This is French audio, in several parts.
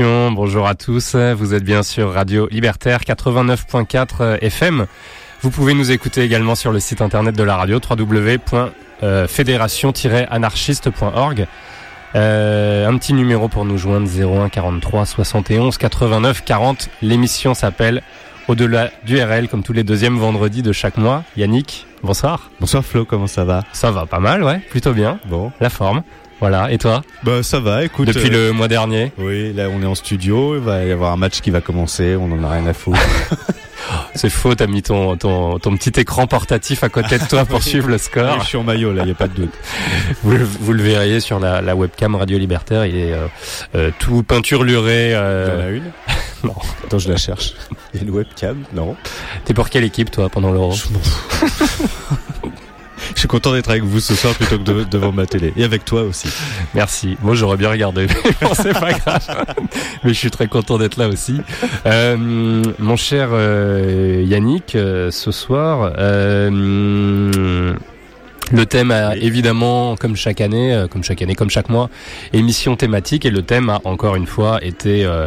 Bonjour à tous. Vous êtes bien sûr Radio Libertaire 89.4 FM. Vous pouvez nous écouter également sur le site internet de la radio www.fédération-anarchiste.org. Euh, un petit numéro pour nous joindre 01 43 71 89 40. L'émission s'appelle Au-delà du RL comme tous les deuxièmes vendredis de chaque mois. Yannick, bonsoir. Bonsoir Flo, comment ça va? Ça va pas mal, ouais, plutôt bien. Bon. La forme. Voilà, et toi Bah ça va, écoute. Depuis le mois dernier Oui, là on est en studio, il va y avoir un match qui va commencer, on en a rien à foutre. C'est faux, t'as mis ton, ton, ton petit écran portatif à côté de toi pour suivre le score. je suis en maillot là, y a pas de doute. Vous, vous le verriez sur la, la, webcam Radio Libertaire, il est euh, euh, tout peinturluré. Euh... T'en as une Non. Attends, je la cherche. Il y a une webcam Non. T'es pour quelle équipe toi pendant l'Euro? Suis content d'être avec vous ce soir plutôt que devant ma télé. Et avec toi aussi. Merci. Moi, j'aurais bien regardé. Mais c'est pas grave. Mais je suis très content d'être là aussi. Euh, mon cher euh, Yannick, euh, ce soir, le thème a évidemment, comme chaque année, euh, comme chaque année, comme chaque mois, émission thématique et le thème a encore une fois été euh,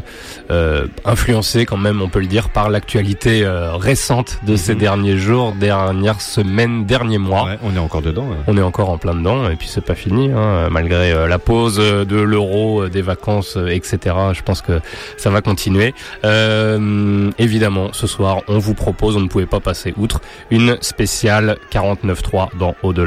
euh, influencé quand même, on peut le dire, par l'actualité euh, récente de ces mhm. derniers jours, dernières semaines, derniers mois. Ouais, on est encore dedans. On est encore en plein dedans et puis c'est pas fini, hein, malgré euh, la pause de l'euro, des vacances, etc. Je pense que ça va continuer. évidemment, ce soir, on vous propose, on ne pouvait pas passer outre, une spéciale 49.3 dans Au-delà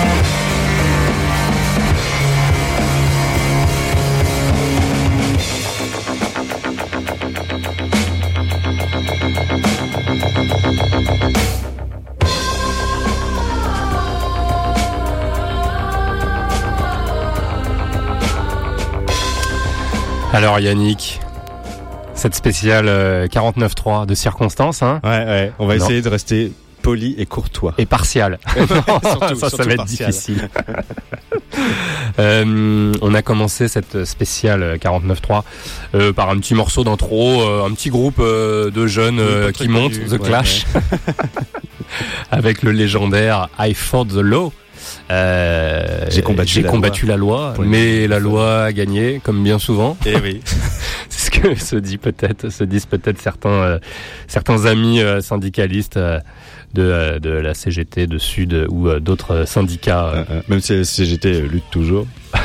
Alors Yannick, cette spéciale euh, 49.3 de circonstances, hein, Ouais, ouais. On va Non. essayer de rester poli et courtois. et partiale. Surtout- ça, va être partial. difficile. Euh, on a commencé cette spéciale 49.3 euh, par un petit morceau d'intro, euh, un petit groupe euh, de jeunes euh, qui montent, The ouais, Clash, avec le légendaire I fought the law. Euh, J'ai combattu la combattu la loi, Pour mais la loi a gagné, comme bien souvent. Eh oui. C'est ce que se dit peut-être, se disent peut-être certains euh, certains amis euh, syndicalistes de de la CGT, de Sud ou d'autres syndicats. même si la CGT lutte toujours.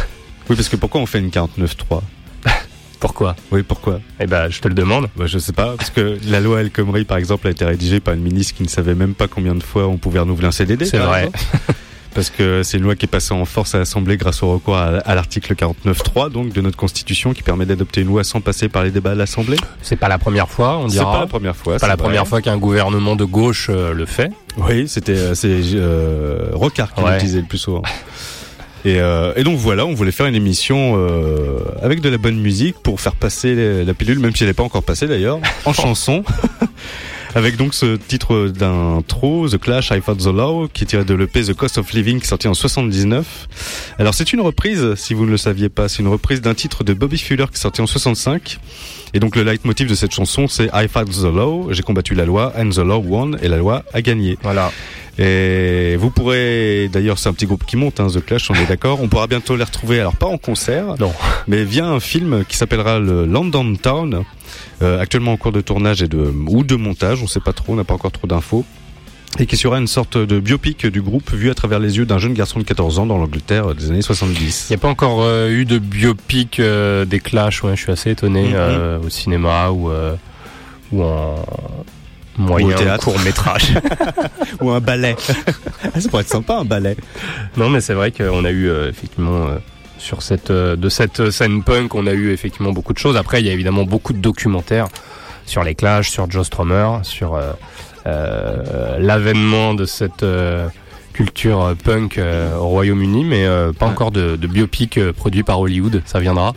Oui, parce que pourquoi on fait une 49.3 Pourquoi? Oui, pourquoi? Eh ben, je te le demande. bah, Je sais pas, parce que la loi El Khomri, par exemple, a été rédigée par une ministre qui ne savait même pas combien de fois on pouvait renouveler un CDD. C'est vrai. Parce que c'est une loi qui est passée en force à l'Assemblée grâce au recours à, à l'article 49.3 donc de notre Constitution qui permet d'adopter une loi sans passer par les débats à l'Assemblée. C'est pas la première fois, on C'est dira. pas la première fois. C'est pas c'est la vrai. première fois qu'un gouvernement de gauche euh, le fait. Oui, c'était euh, c'est euh, Rocard qui Ouais. l'utilisait le plus souvent. Et, euh, et donc voilà, on voulait faire une émission euh, avec de la bonne musique pour faire passer la pilule, même si elle n'est pas encore passée d'ailleurs, en chanson. Avec donc ce titre d'intro, The Clash, I Fought the Law, qui est tiré de l'EP The Cost of Living, qui est sorti en 79. Alors c'est une reprise, si vous ne le saviez pas, c'est une reprise d'un titre de Bobby Fuller qui est sorti en 65. Et donc le leitmotiv de cette chanson, c'est I Fought the Law, j'ai combattu la loi, and the law won, et la loi a gagné. Voilà. Et vous pourrez, d'ailleurs, c'est un petit groupe qui monte, hein, The Clash, on est d'accord. On pourra bientôt les retrouver, alors pas en concert, Non. mais via un film qui s'appellera le London Town, euh, actuellement en cours de tournage et de ou de montage, on sait pas trop, on n'a pas encore trop d'infos. Et qui sera une sorte de biopic du groupe vu à travers les yeux d'un jeune garçon de 14 ans dans l'Angleterre des années 70. Il n'y a pas encore euh, eu de biopic euh, des Clash, ouais, je suis assez étonné, Mhm. euh, au cinéma ou, ou en moyen Ou court métrage. Ou un ballet. Ah, Ça pourrait être sympa un ballet. non, mais c'est vrai qu'on a eu effectivement sur cette euh, de cette scène punk, on a eu effectivement beaucoup de choses. Après, il y a évidemment beaucoup de documentaires sur les Clash, sur Joe Strummer, sur euh, euh, l'avènement de cette culture punk au Royaume-Uni, mais pas encore de, de biopic produit par Hollywood. Ça viendra.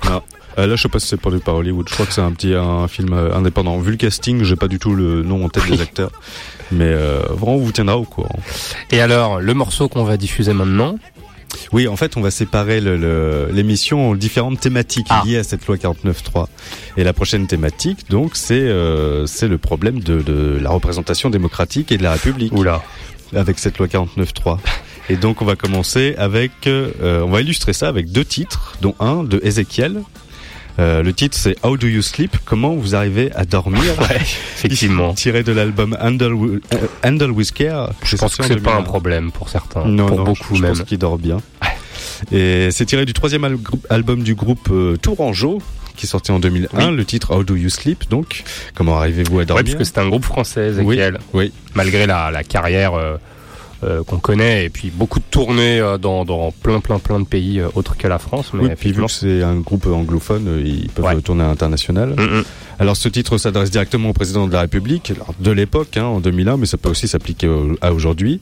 Euh, là, je sais pas si c'est produit par Hollywood. Je crois que c'est un petit un film euh, indépendant. Vu le casting, j'ai pas du tout le nom en tête des acteurs, mais euh, vraiment, on vous tiendra au courant. Et alors, le morceau qu'on va diffuser maintenant, Oui, en fait, on va séparer le- le- l'émission en différentes thématiques Ah. liées à cette loi 49.3. Et la prochaine thématique, donc, c'est euh, le problème de, de la représentation démocratique et de la République oula, avec cette loi 49.3. Et donc, on va commencer avec, euh, on va illustrer ça avec deux titres, dont un de Ezekiel. Euh, le titre c'est How Do You Sleep? Comment vous arrivez à dormir? Effectivement. Tiré de l'album Handle, Wi- euh, Handle with Care. Je pense que c'est pas un problème pour certains, Non, pour non, beaucoup je, je même. pense qu'il dort bien. Et c'est tiré du troisième al- album du groupe euh, Tourangeau, qui est sorti en 2001. Le titre How Do You Sleep, donc? Comment arrivez-vous à Ouais, dormir? parce que c'est un groupe français, Ezekiel, Oui, malgré la, la carrière euh, euh, qu'on connaît et puis beaucoup de tournées euh, dans, dans plein plein plein de pays euh, autres que la France. Mais oui, puis vu que c'est un groupe anglophone, euh, ils peuvent Ouais. tourner à l'international. Mm, mm. Alors ce titre s'adresse directement au président de la République, de l'époque, hein, en 2001, mais ça peut aussi s'appliquer au- à aujourd'hui.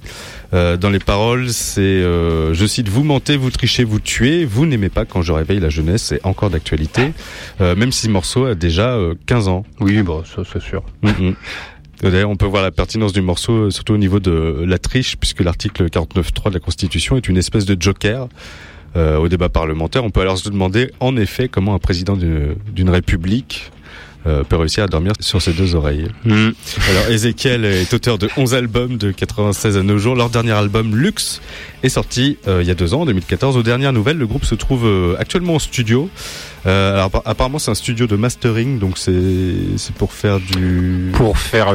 Euh, dans les paroles, c'est, euh, je cite, vous mentez, vous trichez, vous tuez, vous n'aimez pas quand je réveille la jeunesse, c'est encore d'actualité, euh, même si ce morceau a déjà euh, 15 ans. oui, bon, ça c'est sûr. Mhm. D'ailleurs, on peut voir la pertinence du morceau, euh, surtout au niveau de la triche, puisque l'article 49.3 de la Constitution est une espèce de joker euh, au débat parlementaire. On peut alors se demander, en effet, comment un président d'une d'une république euh, peut réussir à dormir sur ses deux oreilles. Hmm. Alors Ezekiel est auteur de 11 albums de 96 à nos jours. Leur dernier album Lux est sorti euh, il y a deux ans, en 2014. Aux dernières nouvelles, le groupe se trouve euh, actuellement en studio. Alors apparemment c'est un studio de mastering, donc c'est pour faire du Pour faire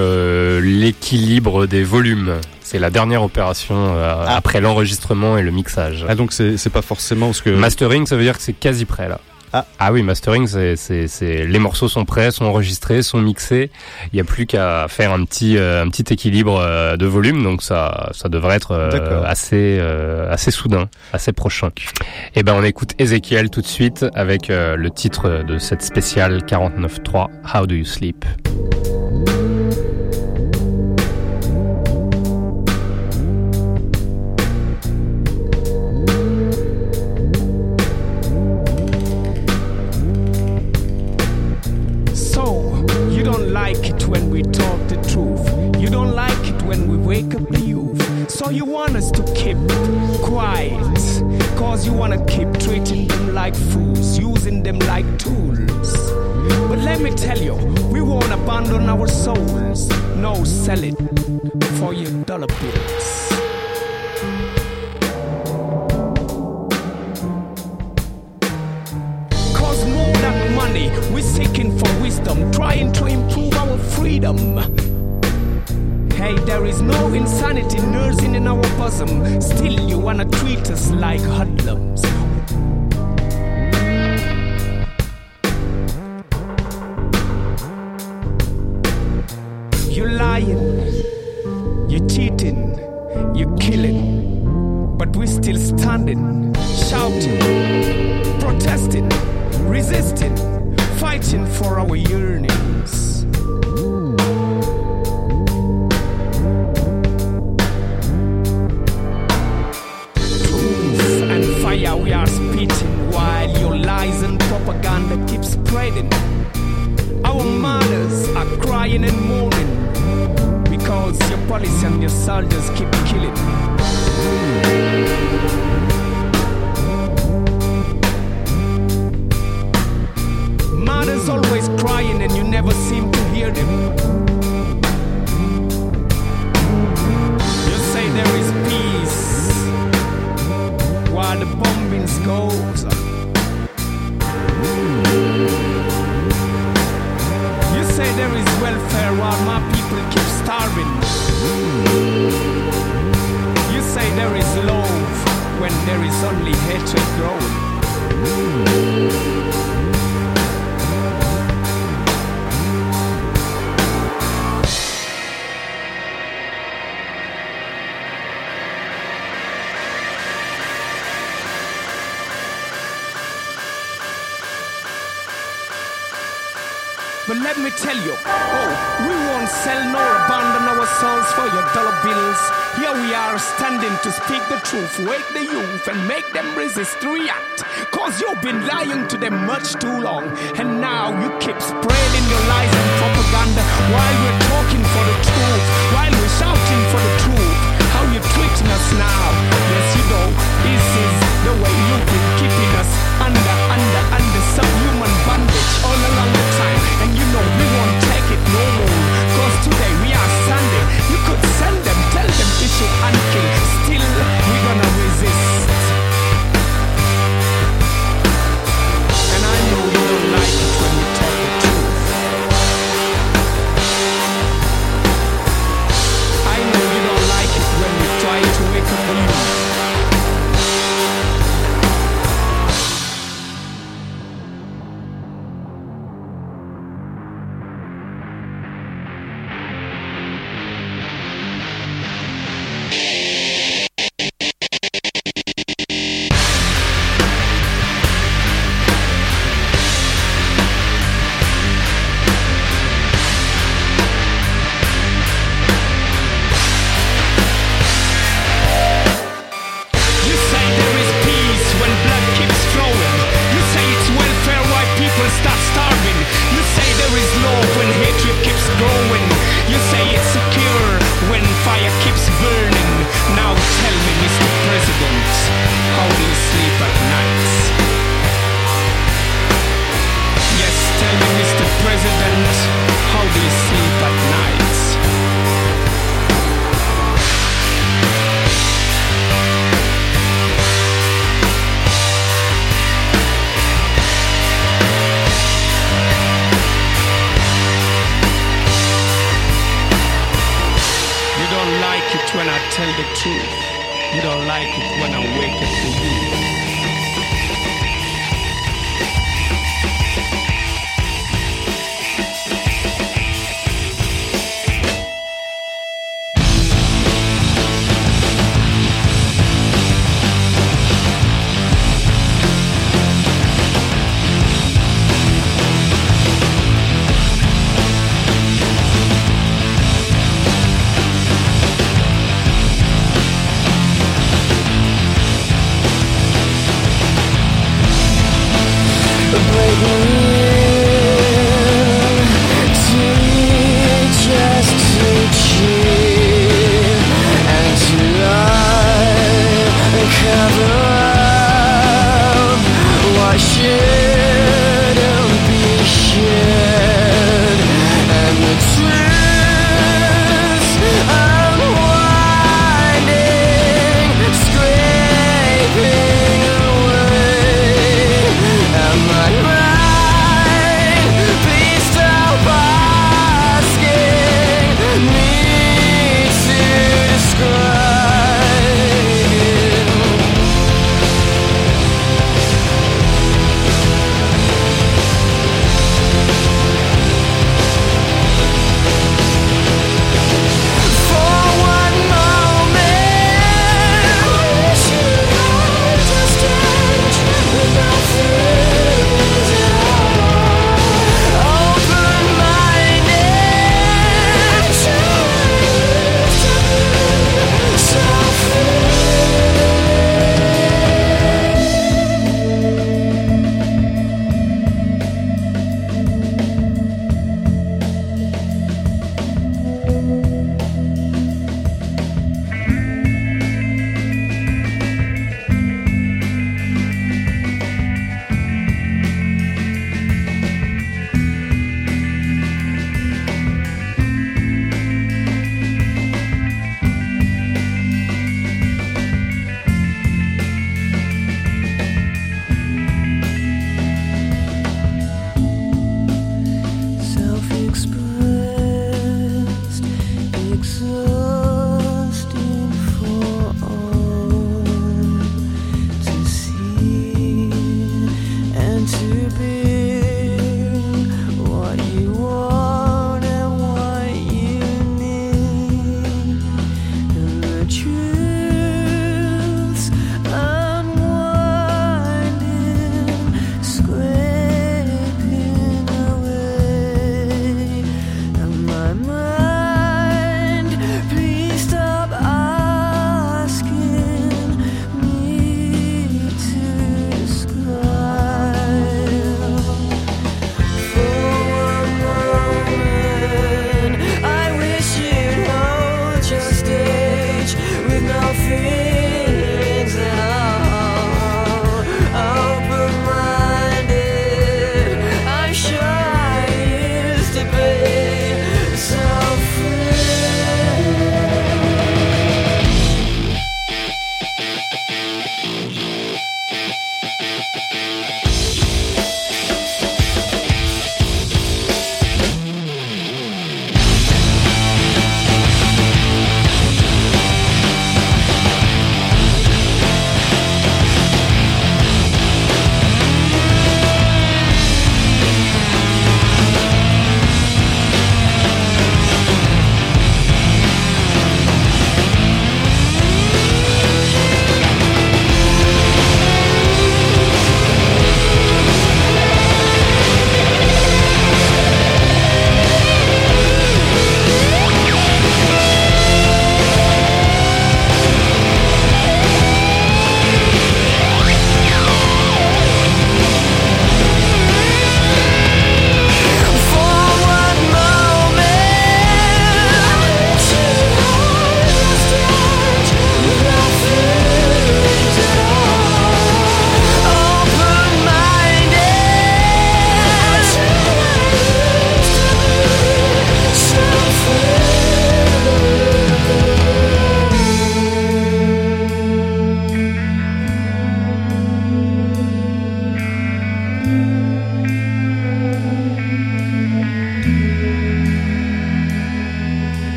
l'équilibre des volumes. C'est la dernière opération Ah. après l'enregistrement et le mixage. ah donc c'est pas forcément parce que Mastering, ça veut dire que c'est quasi prêt là. Ah. oui, mastering, c'est, c'est, c'est les morceaux sont prêts, sont enregistrés, sont mixés. Il n'y a plus qu'à faire un petit, euh, un petit équilibre euh, de volume, donc ça, ça devrait être euh, assez, assez soudain, assez prochain. Et ben, on écoute Ezekiel tout de suite avec le titre de cette spéciale 49.3 How Do You Sleep? So, you want us to keep quiet. Cause you wanna keep treating them like fools, using them like tools. But let me tell you, we won't abandon our souls. No, sell it for your dollar bills. Cause more than money, we're seeking for wisdom, trying to improve our freedom. Hey, there is no insanity nursing in our bosom. Still, you wanna treat us like hoodlums. You're lying, you're cheating, you're killing, but we're still standing, shouting protesting, resisting, fighting for our yearnings. Them much too long. And when I tell the truth. You don't like it when I wake up to you.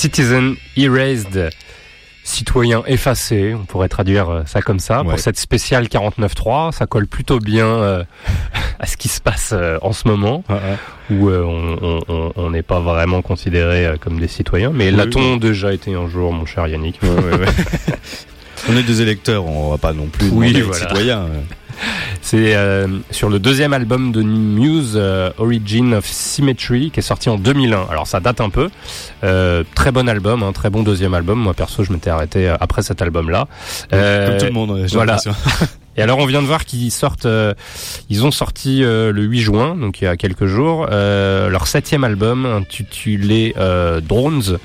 Citizen Erased, citoyen effacé, on pourrait traduire euh, ça comme ça. Ouais. Pour cette spéciale 49.3, ça colle plutôt bien euh, à ce qui se passe euh, en ce moment, où euh, on- n'est pas vraiment considérés euh, comme des citoyens. Mais Oui, l'a-t-on déjà été un jour, mon cher Yannick. On est des électeurs, on va pas non plus Oui, voilà. citoyens. C'est euh, sur le deuxième album de Muse, euh, Origin of Symmetry, qui est sorti en 2001. Alors ça date un peu. Euh, très bon album, hein, très bon deuxième album. Moi perso, je m'étais arrêté euh, après cet album-là. Euh, Comme tout le monde, j'ai voilà. Et alors on vient de voir qu'ils sortent, euh, ils ont sorti euh, le 8 juin, donc il y a quelques jours, euh, leur septième album intitulé euh, Drones.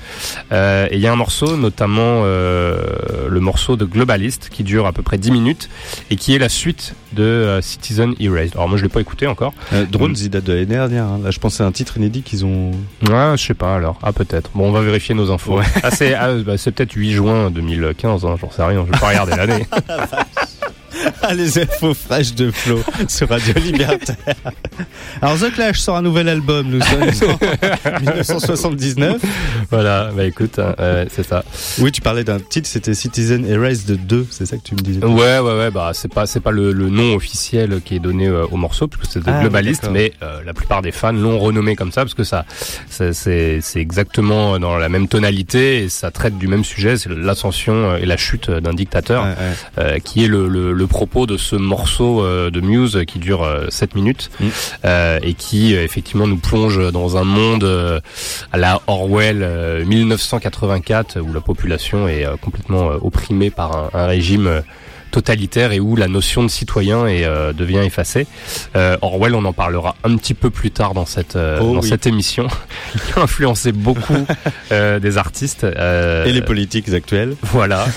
Et il y a un morceau, notamment le morceau de Globalist, qui dure à peu près 10 minutes et qui est la suite de Citizen Erased. Alors moi je l'ai pas écouté encore. Drones, il date de l'année dernière. hein. Là, je pense que c'est un titre inédit qu'ils ont. Ouais, je sais pas alors. Ah peut-être. Bon, on va vérifier nos infos. Ouais. Ah c'est ah, bah, peut-être 8 juin 2015, hein, j'en sais rien. Je vais pas regarder l'année. Ah, les infos fraîches de Flo sur Radio Libertaire. Alors, The Clash sort un nouvel album, nous sommes en 1979. voilà. Bah écoute, hein, euh, c'est ça. Oui, tu parlais d'un titre, c'était Citizen Erased 2, c'est ça que tu me disais? Ouais, ouais, ouais. Bah c'est pas c'est pas le, le nom officiel qui est donné euh, au morceau parce que c'est Ah, globaliste, mais euh, la plupart des fans l'ont renommé comme ça parce que ça, ça- c'est exactement dans la même tonalité et ça traite du même sujet, c'est l'ascension euh, et la chute d'un dictateur. Ouais, ouais. qui est le, le, le propos de ce morceau euh, de Muse qui dure euh, 7 minutes Mm. euh, et qui euh, effectivement nous plonge dans un monde euh, à la Orwell euh, 1984 où la population est euh, complètement euh, opprimée par un, un régime euh, totalitaire et où la notion de citoyen est, euh, devient effacée. Euh, Orwell, on en parlera un petit peu plus tard dans cette euh, Oh dans oui. cette émission, qui a influencé beaucoup euh, des artistes euh, Et les politiques actuelles. voilà.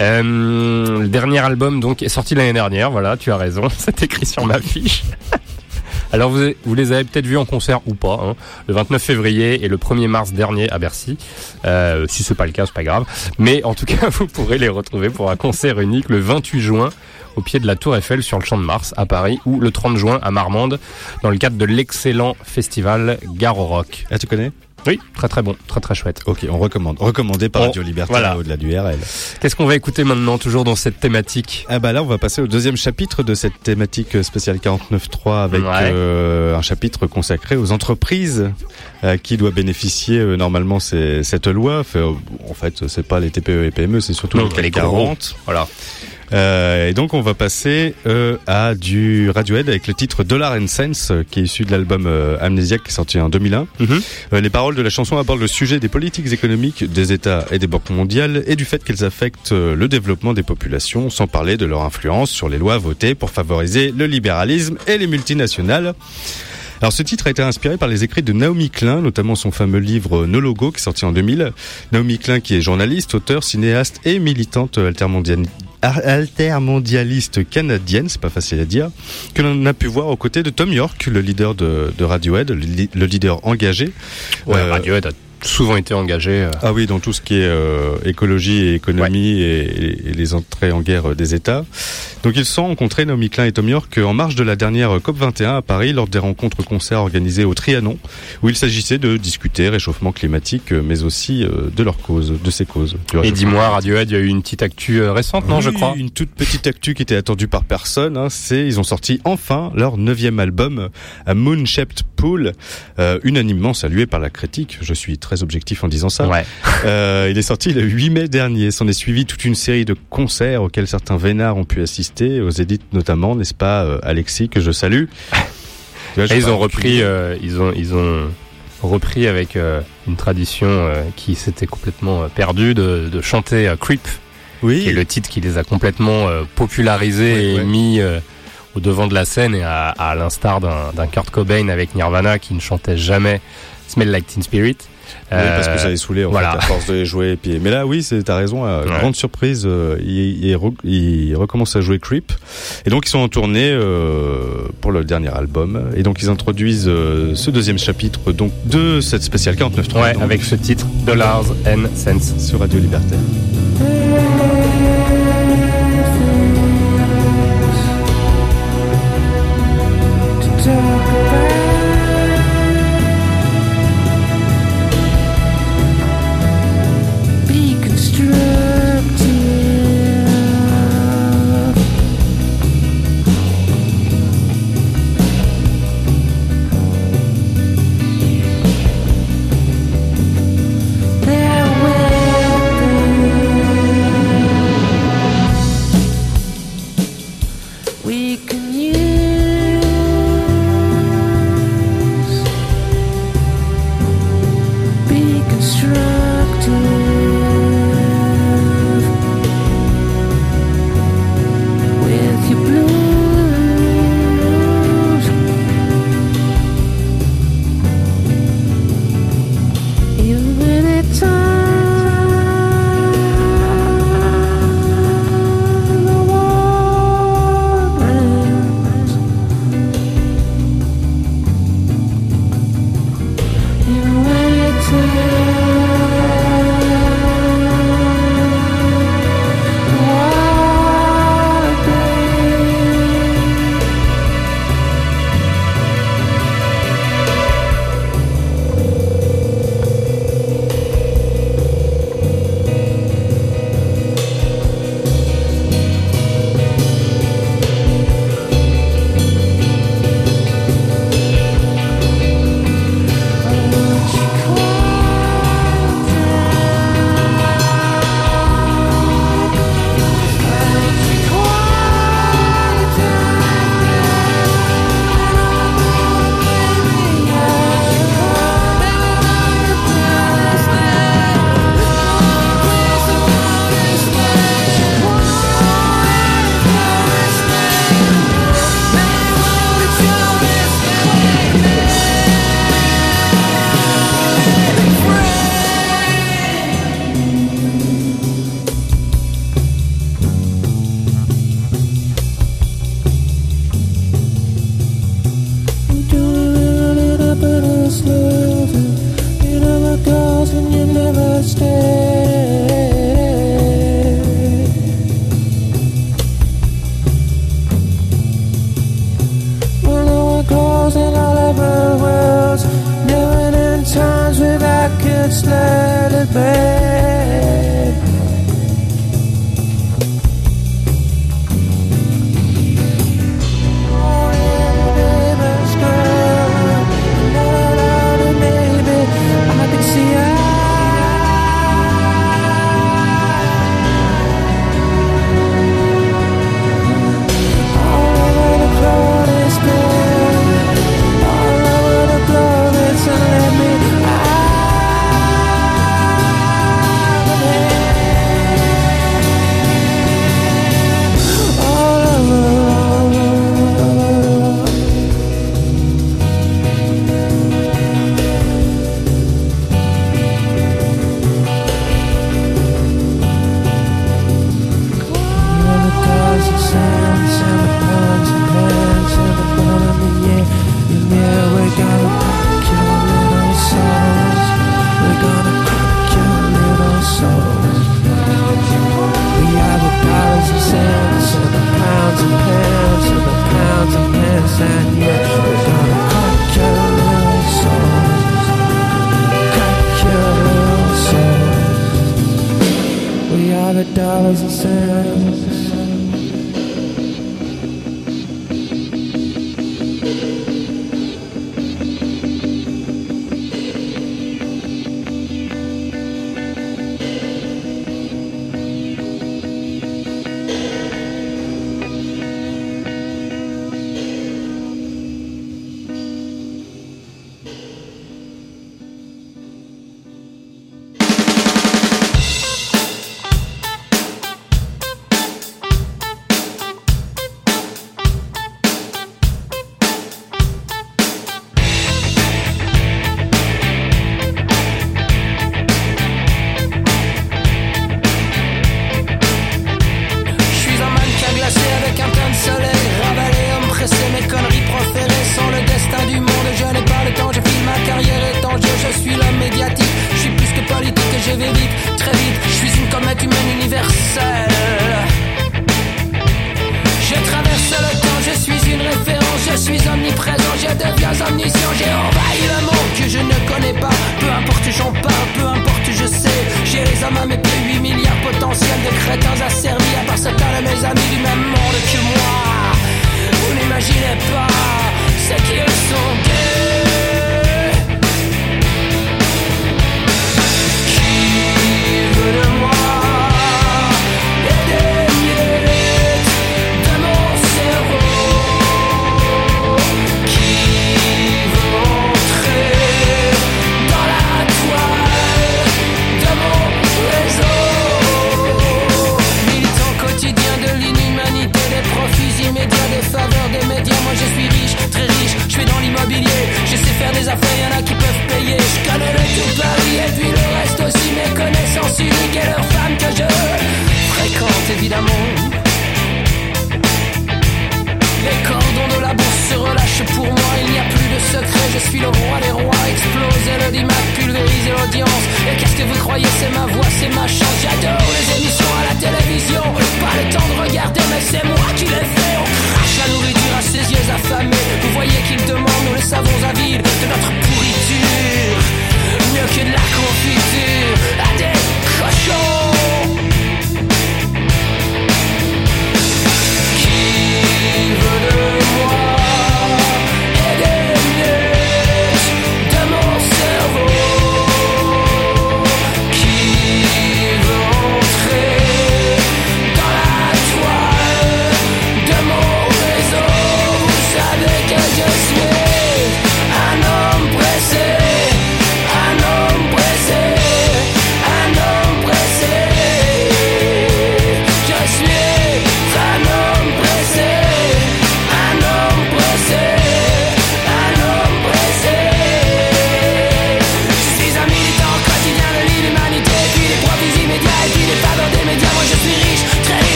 Euh, le dernier album donc est sorti l'année dernière. Voilà, tu as raison. C'est écrit sur ma fiche. Alors vous, vous les avez peut-être vus en concert ou pas, hein, le 29 février et le 1er mars dernier à Bercy. Euh, si c'est pas le cas, c'est pas grave. Mais en tout cas, vous pourrez les retrouver pour un concert unique le 28 juin au pied de la Tour Eiffel sur le Champ de Mars à Paris ou le 30 juin à Marmande dans le cadre de l'excellent festival Garo Rock. Ah, tu connais? Oui, très très bon, très très chouette. Ok, on recommande. Recommandé par On- Radio Libertaire voilà. au-delà du RL. Qu'est-ce qu'on va écouter maintenant, toujours dans cette thématique? Ah bah là, on va passer au deuxième chapitre de cette thématique spéciale 49.3 avec Ouais. euh, un chapitre consacré aux entreprises à qui doit bénéficier euh, normalement cette loi. Fait, euh, en fait, c'est pas les TPE et PME, c'est surtout Non, les CAC les gros. 40. Voilà. Euh, et donc on va passer euh, à du Radiohead avec le titre Dollar and Cents euh, qui est issu de l'album Amnesiac qui est sorti en 2001. Mhm. Les paroles de la chanson abordent le sujet des politiques économiques des États et des banques mondiales et du fait qu'elles affectent le développement des populations sans parler de leur influence sur les lois votées pour favoriser le libéralisme et les multinationales. Alors ce titre a été inspiré par les écrits de Naomi Klein, notamment son fameux livre No Logo qui est sorti en 2000. Naomi Klein qui est journaliste, auteur, cinéaste et militante altermondialiste altermondialiste canadienne, c'est pas facile à dire, que l'on a pu voir aux côtés de Tom York, le leader de, de Radiohead, le leader engagé. Ouais, Euh, Radiohead a souvent été engagé. euh, ah oui, dans tout ce qui est euh, écologie et économie et, et les entrées en guerre des États. Donc ils se sont rencontrés, Naomi Klein et Tom York, en marge de la dernière COP21 à Paris, lors des rencontres concerts organisées au Trianon, où il s'agissait de discuter réchauffement climatique, euh, mais aussi euh, de leurs causes, de ces causes. Et dis-moi, Radiohead, il y a eu une petite actu euh, récente, non, je crois? Une toute petite actu qui était attendue par personne. Hein, c'est ils ont sorti enfin leur neuvième album, A Moon Shaped Pool, euh, unanimement salué par la critique. Je suis très objectif en disant ça. Ouais. Euh, il est sorti le 8 mai dernier. S'en est suivi toute une série de concerts auxquels certains vénards ont pu assister, aux édits notamment, n'est-ce pas, euh, Alexis, que je salue. Tu vois, je Et ils ont repris, euh, ils ont, ils ont repris avec une tradition qui s'était complètement perdue de, de chanter Creep, oui. qui est le titre qui les a complètement popularisés et ouais. mis au devant de la scène, et à, à l'instar d'un d'un Kurt Cobain avec Nirvana qui ne chantait jamais Smell Like Teen Spirit. Oui, parce que Euh, ça les saoulait en voilà. fait à force de les jouer. Et puis, mais là, oui, c'est t'as raison. euh, Ouais. Grande surprise, euh, il, il, re- il recommence à jouer Creep. Et donc ils sont en tournée euh, pour le dernier album. Et donc ils introduisent euh, ce deuxième chapitre donc de cette spéciale 49.3 Ouais, donc, avec ce titre Dollars and Cents. sur Radio Libertaire.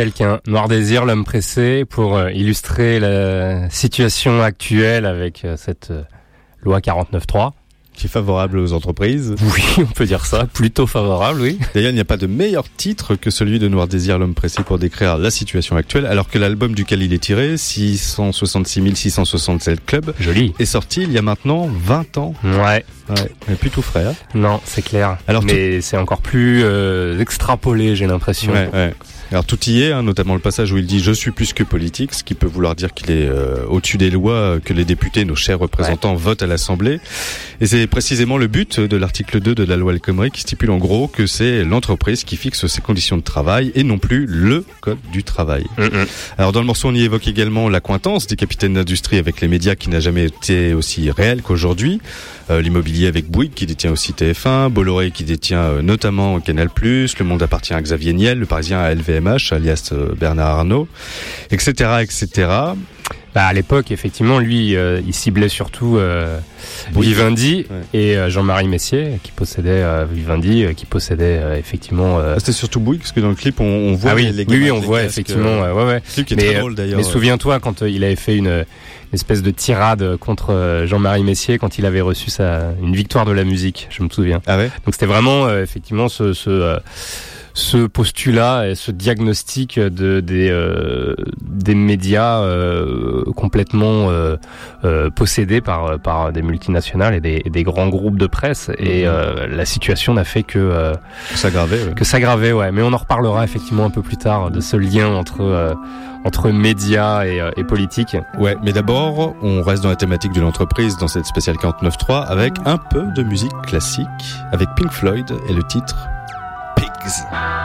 Tel qu'un Noir Désir, l'homme pressé, pour euh, illustrer la situation actuelle avec euh, cette euh, loi 49.3. Qui est favorable aux entreprises. Oui, on peut dire ça, plutôt favorable, oui. D'ailleurs, il n'y a pas de meilleur titre que celui de Noir Désir, l'homme pressé pour décrire la situation actuelle, alors que l'album duquel il est tiré, 666 667 Club, Joli. est sorti il y a maintenant 20 ans. Ouais, Ouais, mais plus tout frais. hein. non, c'est clair. Alors, Mais c'est encore plus euh, extrapolé, j'ai l'impression. Ouais, ouais. Alors tout y est, hein, notamment le passage où il dit je suis plus que politique, ce qui peut vouloir dire qu'il est euh, au-dessus des lois que les députés, nos chers représentants, votent à l'Assemblée. Et c'est précisément le but de l'article 2 de la loi El Khomri qui stipule en gros que c'est l'entreprise qui fixe ses conditions de travail et non plus le code du travail. Mm, mm. Alors dans le morceau on y évoque également l'accointance des capitaines d'industrie avec les médias qui n'a jamais été aussi réelle qu'aujourd'hui. Euh, L'immobilier avec Bouygues qui détient aussi TF1, Bolloré qui détient euh, notamment Canal+, Le Monde appartient à Xavier Niel, Le Parisien à LVMH alias euh, Bernard Arnault, etc. etc. Bah, à l'époque, effectivement, lui, euh, il ciblait surtout euh. Vivendi Ouais. et euh, Jean-Marie Messier, qui possédait euh, Vivendi, euh, qui possédait euh, effectivement. euh, Ah, C'était surtout Bouygues parce que dans le clip on, on voit ah oui, les, les oui, oui, on voit effectivement. ouais, ouais. clip qui est Mais, très drôle d'ailleurs. Mais souviens-toi quand il avait fait une, une espèce de tirade contre Jean-Marie Messier quand il avait reçu sa une victoire de la musique, je me souviens. Ah ouais? Donc c'était vraiment effectivement ce ce, ce postulat et ce diagnostic de des euh, des médias euh, complètement euh, possédés par par des multinationales et des, et des grands groupes de presse et euh, la situation n'a fait que ouais. que s'aggraver, ouais. Mais on en reparlera effectivement un peu plus tard de ce lien entre entre médias et, et politique. Ouais, mais d'abord, on reste dans la thématique de l'entreprise dans cette spéciale 49.3 avec un peu de musique classique avec Pink Floyd et le titre magazine.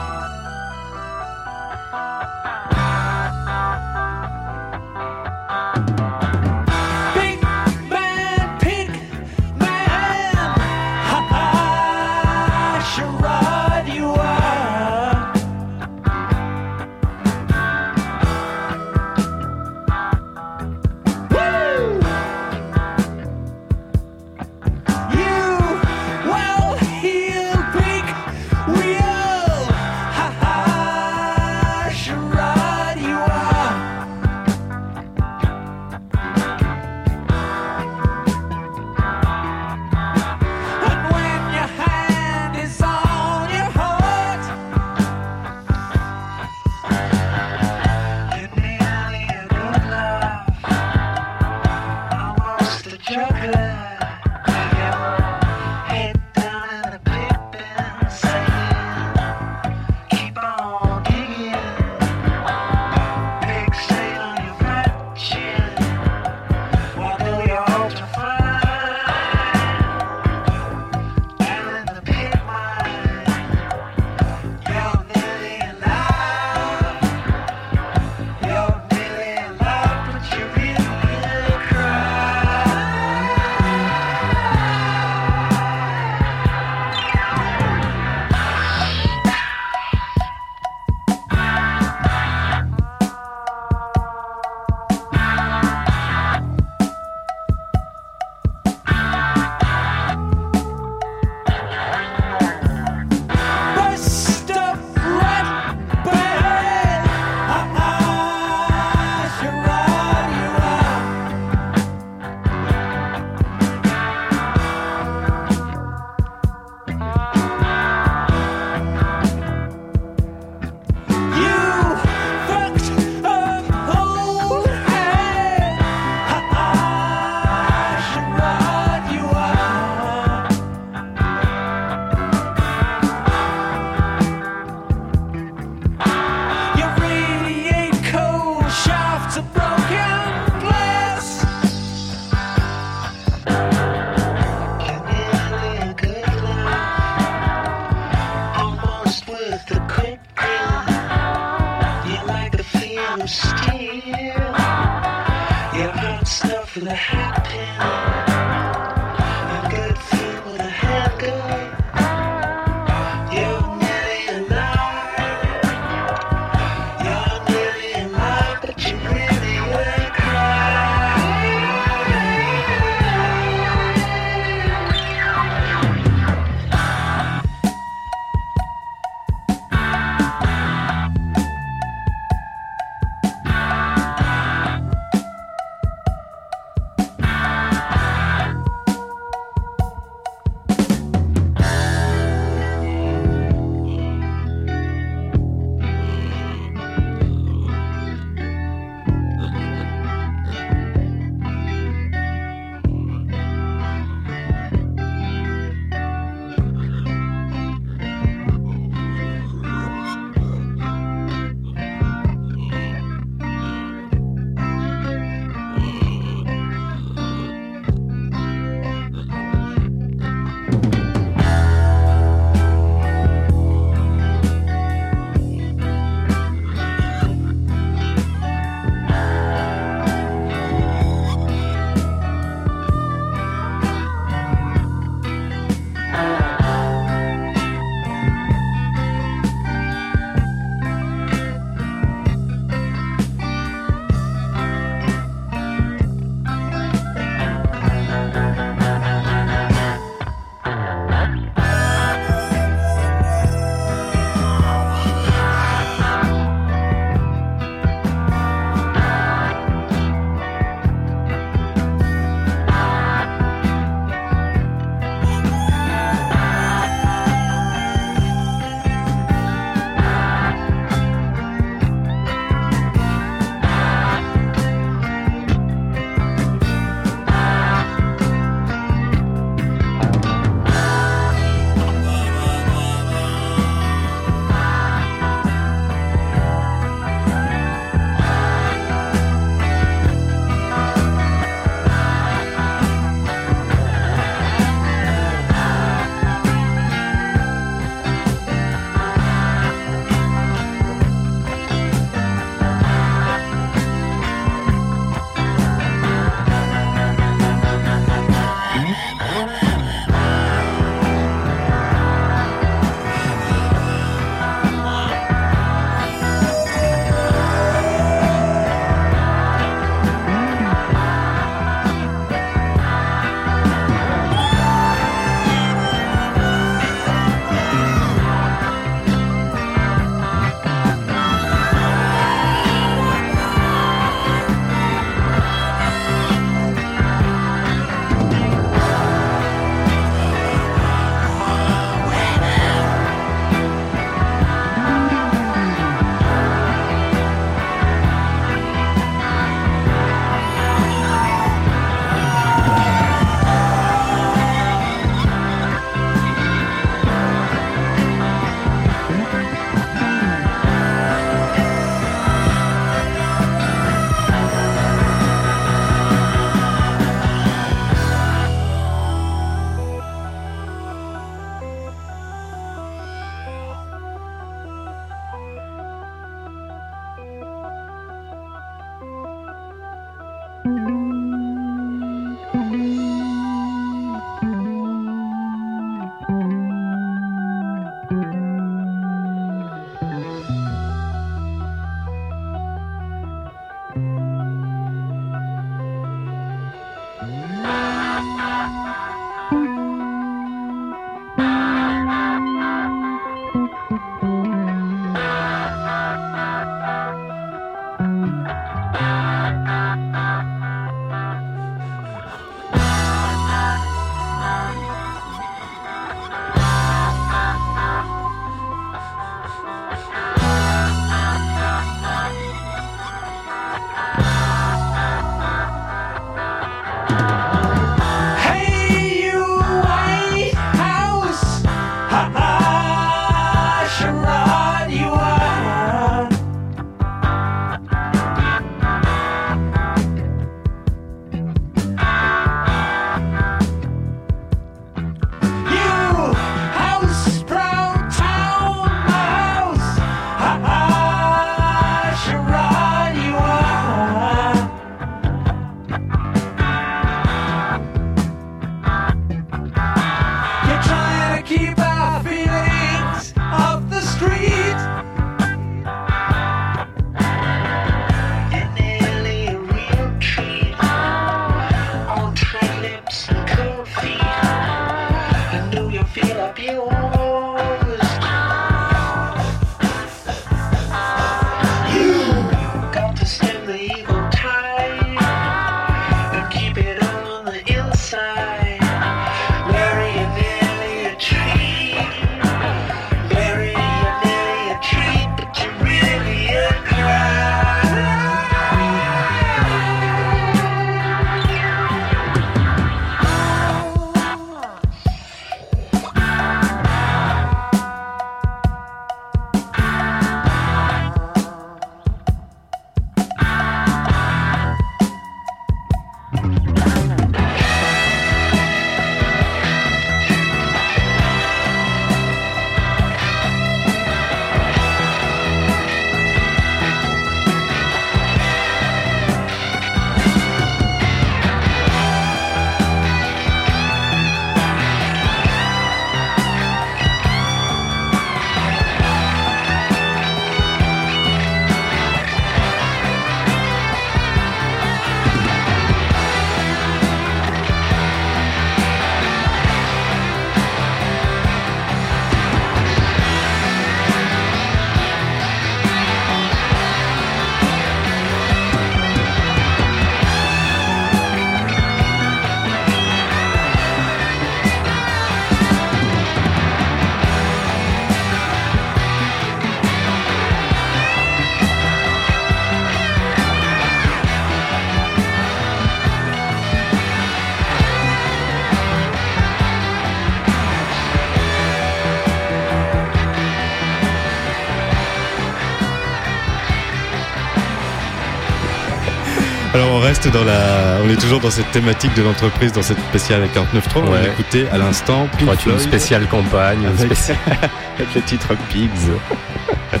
Reste dans la, on est toujours dans cette thématique de l'entreprise dans cette spéciale 49.3. On va Ouais. écouter à l'instant Pink être une Floyd spéciale campagne, une avec, spéciale- avec le titre Pigs.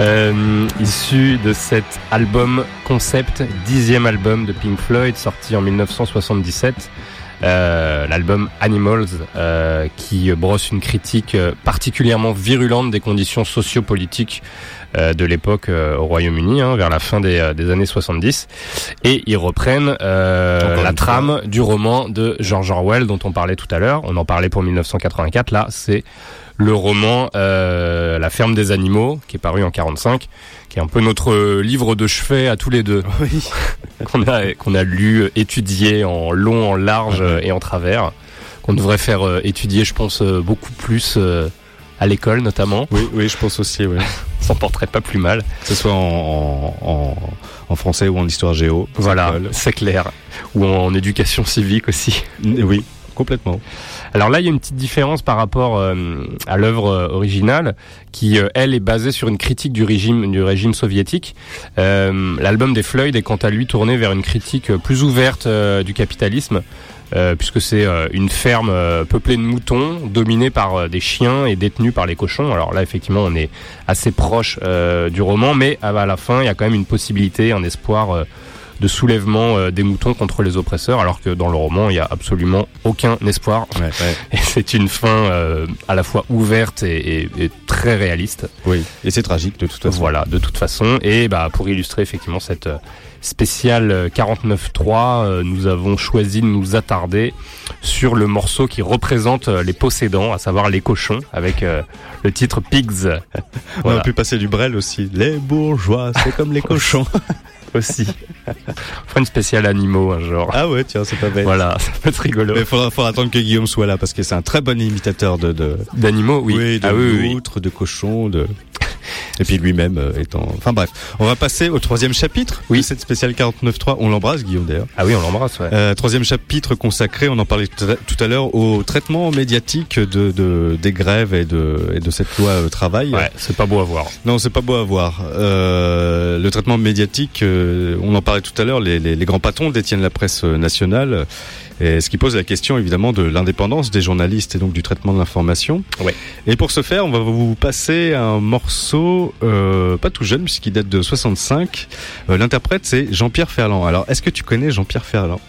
Euh, issu de cet album concept, dixième album de Pink Floyd, sorti en 1977. Euh, l'album Animals, euh, qui brosse une critique particulièrement virulente des conditions sociopolitiques euh, de l'époque euh, au Royaume-Uni, hein, vers la fin des, euh, des années 70. Et ils reprennent euh, la trame du roman de George Orwell dont on parlait tout à l'heure. On en parlait pour 1984. Là, c'est le roman euh, La ferme des animaux, qui est paru en 45, qui est un peu notre livre de chevet à tous les deux, Oui. qu'on a, qu'on a lu, étudié en long, en large et en travers, qu'on devrait faire euh, étudier, je pense, euh, beaucoup plus euh, à l'école notamment. Oui, oui, je pense aussi, oui. s'en porterait pas plus mal. Que ce soit en, en, en, en français ou en histoire géo. Voilà, c'est clair. Ou en éducation civique aussi. Oui, complètement. Alors là, il y a une petite différence par rapport euh, à l'œuvre euh, originale, qui euh, elle est basée sur une critique du régime du régime soviétique. L'album des Floyd est quant à lui tourné vers une critique plus ouverte du capitalisme. Euh, puisque c'est euh, une ferme euh, peuplée de moutons, dominée par des chiens et détenue par les cochons. Alors là, effectivement, on est assez proche du roman, mais à la fin, il y a quand même une possibilité, un espoir de soulèvement des moutons contre les oppresseurs, alors que dans le roman, il y a absolument aucun espoir. Ouais, ouais. Et c'est une fin euh, à la fois ouverte et, et- et très réaliste. Oui, et c'est tragique de toute façon. Voilà, de toute façon. Et bah, pour illustrer effectivement cette euh, spéciale euh, 49.3, euh, nous avons choisi de nous attarder sur le morceau qui représente euh, les possédants, à savoir les cochons, avec le titre Pigs. On a pu passer du Brel aussi. Les bourgeois, c'est comme les cochons. Aussi. On fera une spéciale animaux un jour. ah ouais, tiens, c'est pas bête. Voilà, ça peut être rigolo. Mais faudra, faudra attendre que Guillaume soit là parce que c'est un très bon imitateur de, de, D'animaux, oui. de ah oui, oui, oui. de cochons, de. Et puis lui-même euh, étant. Enfin bref, on va passer au troisième chapitre Oui. de cette spéciale 49.3. On l'embrasse, Guillaume d'ailleurs. Ah oui, on l'embrasse, ouais. Euh, troisième chapitre consacré, on en parlait tout à- tout à l'heure, au traitement médiatique de, de des grèves et de, et de cette loi euh, travail. Ouais, c'est pas beau à voir. Non, c'est pas beau à voir. Euh, le traitement médiatique, euh, on en parlait tout à l'heure, les, les, les grands patrons détiennent la presse euh, nationale, et ce qui pose la question évidemment de l'indépendance des journalistes et donc du traitement de l'information. Ouais. Et pour ce faire, on va vous passer un morceau euh, pas tout jeune puisqu'il date de 65. Euh, L'interprète c'est Jean-Pierre Ferland. Alors, est-ce que tu connais Jean-Pierre Ferland?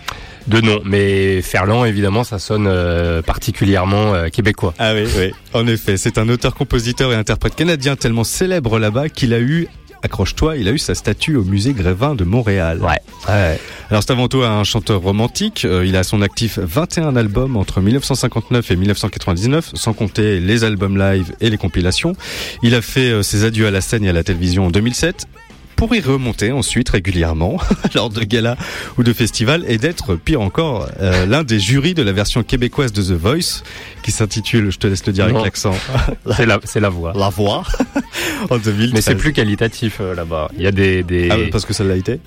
De nom, mais Ferland, évidemment, ça sonne euh, particulièrement euh, québécois. Ah oui, oui. En effet, c'est un auteur, compositeur et interprète canadien tellement célèbre là-bas qu'il a eu, accroche-toi, il a eu sa statue au musée Grévin de Montréal. Ouais. ouais. Alors c'est avant tout un chanteur romantique. Euh, il a à son actif 21 albums entre 1959 et 1999, sans compter les albums live et les compilations. Il a fait euh, ses adieux à la scène et à la télévision en 2007 pour y remonter ensuite régulièrement lors de galas ou de festivals et d'être, pire encore, euh, l'un des jurys de la version québécoise de The Voice qui s'intitule, je te laisse le dire avec l'accent, C'est la, c'est la voix. La Voix en 2013. Mais c'est plus qualitatif euh, là-bas. Il y a des, des... Ah parce que ça l'a été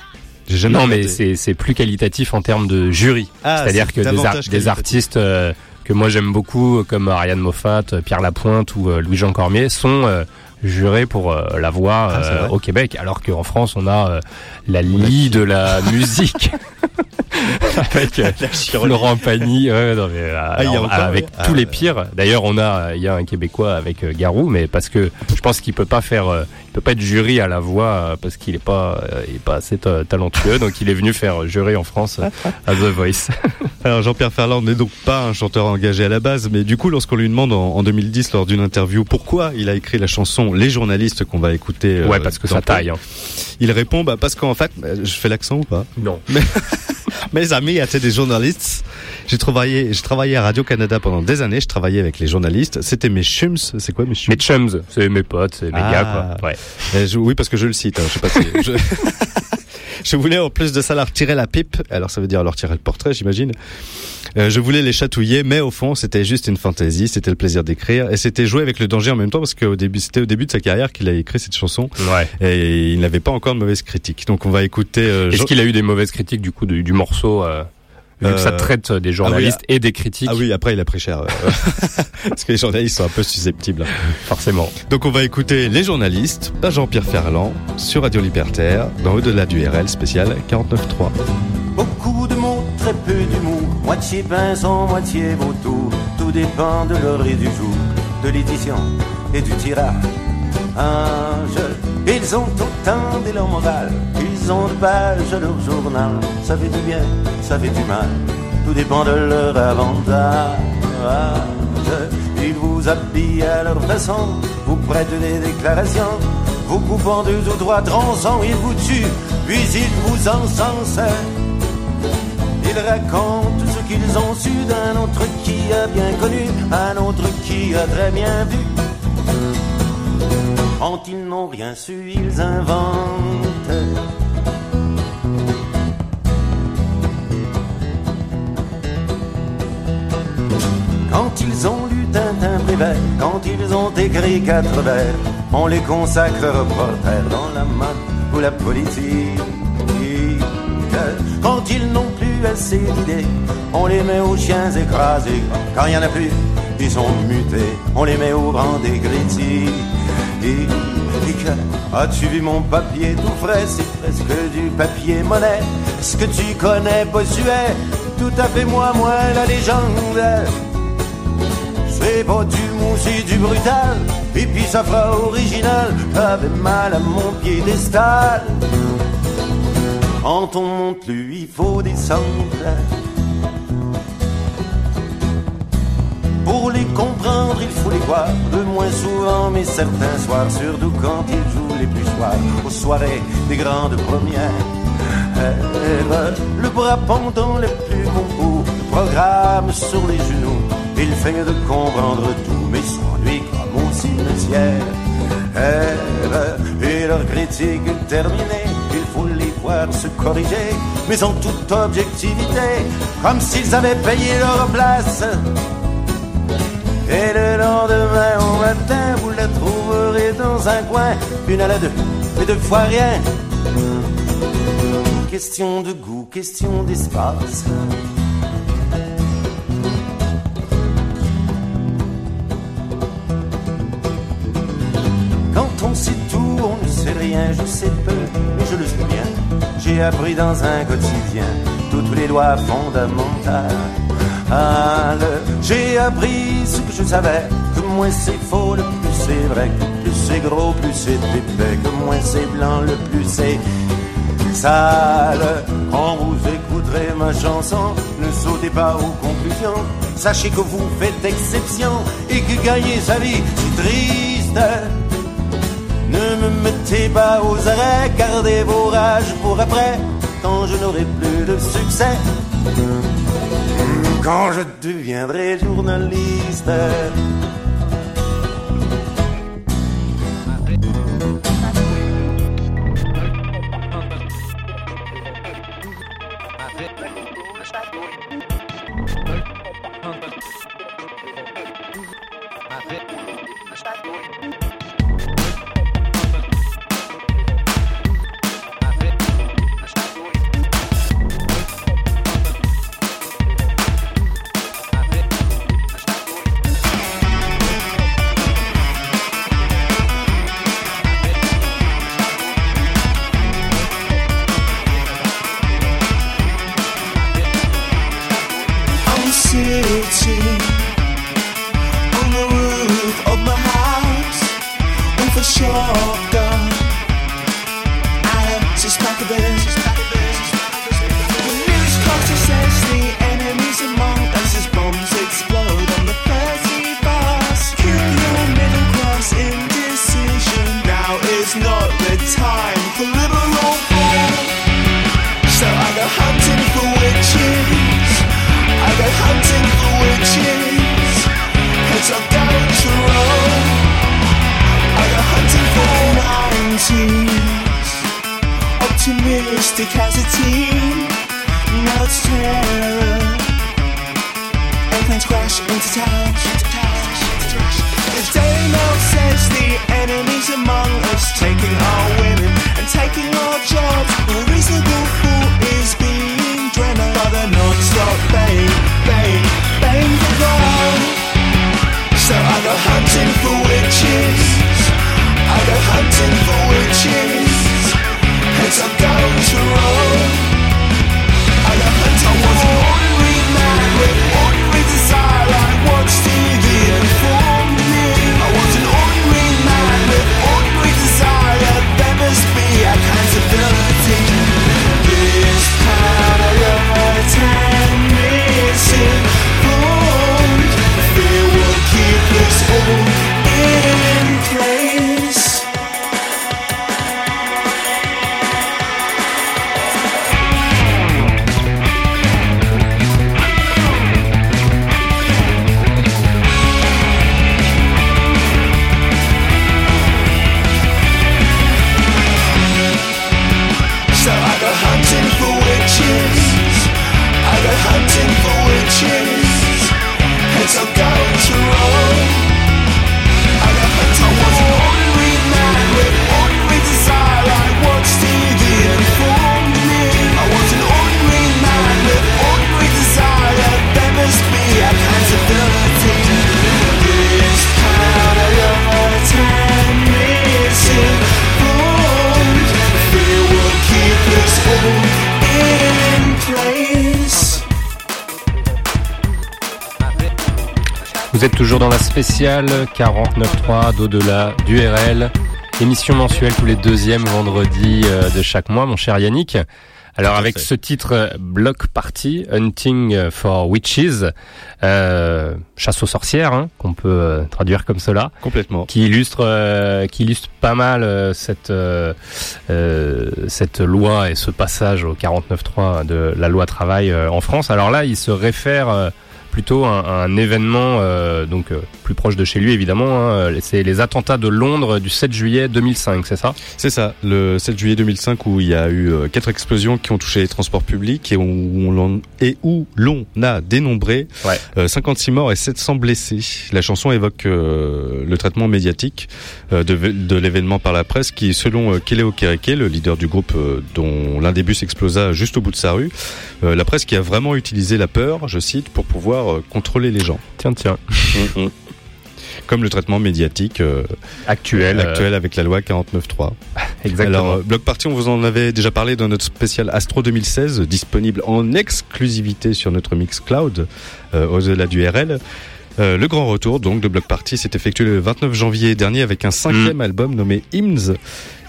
jamais non, mais c'est plus qualitatif en termes de jury. Ah, C'est-à-dire c'est que des, ar- des artistes euh, que moi j'aime beaucoup, comme Ariane Moffat, Pierre Lapointe ou euh, Louis-Jean Cormier, sont euh, jurés pour euh, la voix Ah, euh, au Québec, alors qu'en France on a euh, la lie de la musique. avec Florent Pagny, ouais, non, mais, il y a alors, encore, avec ouais. Ah, tous les pires. D'ailleurs, on a, il y a un Québécois avec Garou, mais parce que je pense qu'il peut pas faire, il peut pas être jury à la voix parce qu'il est pas, il est pas assez ta- talentueux, donc il est venu faire jury en France à The Voice. Alors Jean-Pierre Ferland n'est donc pas un chanteur engagé à la base, mais du coup lorsqu'on lui demande en, en 2010 lors d'une interview pourquoi il a écrit la chanson Les journalistes qu'on va écouter, euh, ouais, parce que ça le taille. Hein. il répond bah parce qu'en fait, bah, je fais l'accent ou pas? Non. Mes amis étaient des journalistes. J'ai travaillé, j'ai travaillé à Radio Canada pendant des années. Je travaillais avec les journalistes. C'était mes chums. C'est quoi mes chums? Mes chums, c'est mes potes, c'est mes Ah. gars, quoi. Ouais. Euh, je- oui, parce que je le cite. hein, je sais pas si. je... je voulais en plus de ça leur tirer la pipe. Alors ça veut dire leur tirer le portrait, j'imagine. Euh, je voulais les chatouiller, mais au fond, c'était juste une fantaisie. C'était le plaisir d'écrire et c'était jouer avec le danger en même temps parce qu'au début, c'était au début de sa carrière qu'il a écrit cette chanson Ouais. et il n'avait pas encore de mauvaise critique. Donc on va écouter. Euh, Est-ce qu'il a eu des mauvaises critiques du coup du, du morceau euh, Vu que ça Euh, traite des journalistes et des critiques, Ah oui, après il a pris cher. euh, Parce que les journalistes sont un peu susceptibles. forcément. Donc on va écouter les journalistes, pas Jean-Pierre Ferland, sur Radio Libertaire, dans Au-delà du RL spécial 49.3. Beaucoup de mots, très peu d'humour, moitié pinson, moitié vautour. Tout dépend de l'heure et du jour, de l'édition et du tirage. Ils ont autant d'élan moral, ils ont de pages à leur journal. Ça fait du bien, ça fait du mal, tout dépend de leur avantage. Ils vous habillent à leur façon, vous prêtent des déclarations, vous coupent en deux ou trois tronçons, ils vous tuent, puis ils vous encensent. Ils racontent ce qu'ils ont su d'un autre qui a bien connu, un autre qui a très bien vu. Quand ils n'ont rien su, ils inventent. Quand ils ont lu Tintin Prévert, quand ils ont écrit quatre vers, on les consacre reporters dans la mode ou la politique. Quand ils n'ont plus assez d'idées, on les met aux chiens écrasés. Quand il n'y en a plus, ils sont mutés, on les met au rang des critiques. As-tu vu mon papier tout frais? C'est presque du papier monnaie. Est-ce que tu connais Bossuet? Tout à fait moi, moi, la légende. C'est pas du mou, c'est du brutal. Et puis ça fera original. T'avais mal à mon piédestal. Quand on monte lui, il faut descendre. Pour les comprendre, il faut les voir de moins souvent, mais certains soirs, surtout quand ils jouent les plus soirs, aux soirées des grandes premières. Le bras pendant les plus concours, le programme sur les genoux, il fait de comprendre tout, mais s'ennuie comme au cimetière. Et leur critique terminée, il faut les voir se corriger, mais en toute objectivité, comme s'ils avaient payé leur place. Et le lendemain au matin, vous la trouverez dans un coin, une à la deux, et deux fois rien. Question de goût, question d'espace. On ne sait rien, je sais peu, mais je le sais bien. J'ai appris dans un quotidien toutes les lois fondamentales. Ah, J'ai appris ce que je savais, que moins c'est faux, le plus c'est vrai, que plus c'est gros, plus c'est épais, que moins c'est blanc, le plus c'est sale. Quand vous écouterez ma chanson, ne sautez pas aux conclusions. Sachez que vous faites exception et que gagner sa vie, c'est triste. Ne me mettez pas aux arrêts, gardez vos rages pour après, quand je n'aurai plus de succès. Quand je deviendrai journaliste. Spéciale 49.3 d'au-delà du RL. Émission mensuelle tous les deuxièmes vendredis euh, de chaque mois, mon cher Yannick. Alors avec ce titre euh, Block Party, Hunting for Witches, euh, chasse aux sorcières, hein, qu'on peut traduire comme cela, Complètement. qui illustre, euh, qui illustre pas mal euh, cette cette loi et ce passage au 49.3 de la loi travail en France. Alors là, il se réfère plutôt un événement euh, donc euh, plus proche de chez lui évidemment. Hein, c'est les attentats de Londres du 7 juillet 2005, c'est ça? C'est ça, le 7 juillet 2005 où il y a eu euh, quatre explosions qui ont touché les transports publics et où on l'en- et où l'on a dénombré Ouais. euh, 56 morts et 700 blessés. La chanson évoque euh, le traitement médiatique de, de l'événement par la presse qui, selon Kele Okereke, le leader du groupe dont l'un des bus explosa juste au bout de sa rue, euh, la presse qui a vraiment utilisé la peur, je cite, pour pouvoir contrôler les gens. Tiens, tiens. Comme le traitement médiatique euh, Actuel. euh, actuel avec la loi 49.3. exactement. Alors, euh, Bloc Party, on vous en avait déjà parlé dans notre spécial Astro 2016, disponible en exclusivité sur notre Mixcloud, euh, au-delà du RL. Euh, le grand retour donc de Bloc Party s'est effectué le 29 janvier dernier avec un cinquième album nommé Hymns.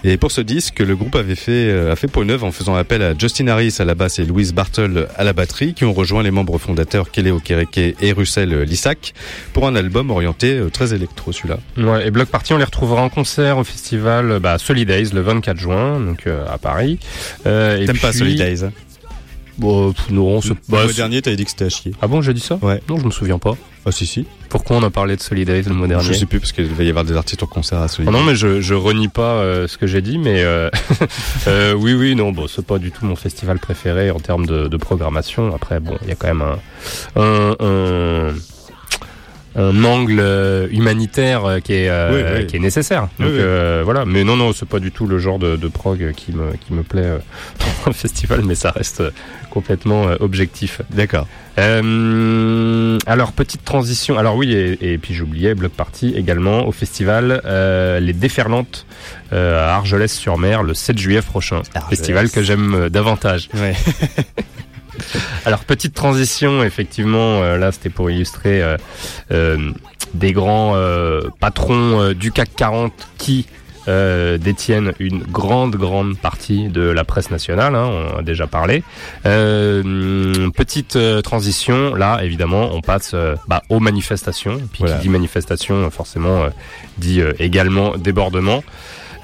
Et pour ce disque, le groupe avait fait, euh, a fait peau neuve en faisant appel à Justin Harris à la basse et Louise Bartle à la batterie, qui ont rejoint les membres fondateurs Kelly Okereke et Russell Lissac pour un album orienté euh, très électro celui-là. Ouais, et Block Party, on les retrouvera en concert au festival bah, Solidays le 24 juin, donc euh, à Paris. Euh, et T'aimes pas Solidays hein? Bon, pff, non, c'est Le mois dernier, t'avais dit que c'était à chier. Ah bon, j'ai dit ça Ouais. Non, je me souviens pas. Ah si si. Pourquoi on a parlé de Solidays le mois dernier Je sais plus parce qu'il va y avoir des artistes en concert à Ah Solidays. non, mais je, je renie pas euh, ce que j'ai dit, mais euh, euh, oui, oui, non, bon, c'est pas du tout mon festival préféré en termes de, de programmation. Après, bon, il y a quand même un, un, un, un angle euh, humanitaire euh, qui est, euh, Oui, oui. qui est nécessaire. Donc oui. euh, voilà, mais non, non, c'est pas du tout le genre de, de prog qui me qui me plaît dans un festival, mais ça reste complètement objectif. D'accord. Euh, alors petite transition. Alors oui et, et puis j'oubliais Bloc Party également au festival euh, les Déferlantes euh, à Argelès-sur-Mer le 7 juillet prochain. Argelès. Festival que j'aime davantage. Ouais. Alors petite transition effectivement euh, là c'était pour illustrer euh, euh, des grands patrons du CAC 40 qui détiennent une grande grande partie de la presse nationale, hein, on en a déjà parlé. Petite transition, là évidemment on passe bah, aux manifestations. Puis Voilà. qui dit manifestation forcément dit également débordement.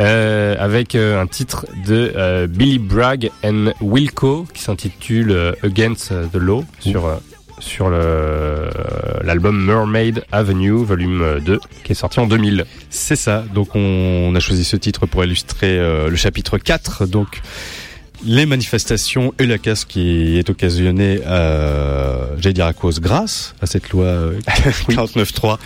Euh, avec euh, un titre de euh, Billy Bragg and Wilco qui s'intitule euh, Against the Law sur euh, sur l'album Mermaid Avenue volume 2 qui est sorti en 2000. C'est ça. Donc on, on a choisi ce titre pour illustrer le chapitre 4. Donc les manifestations et la casse qui est occasionnée, euh, j'allais dire à cause, grâce à cette loi euh, 49.3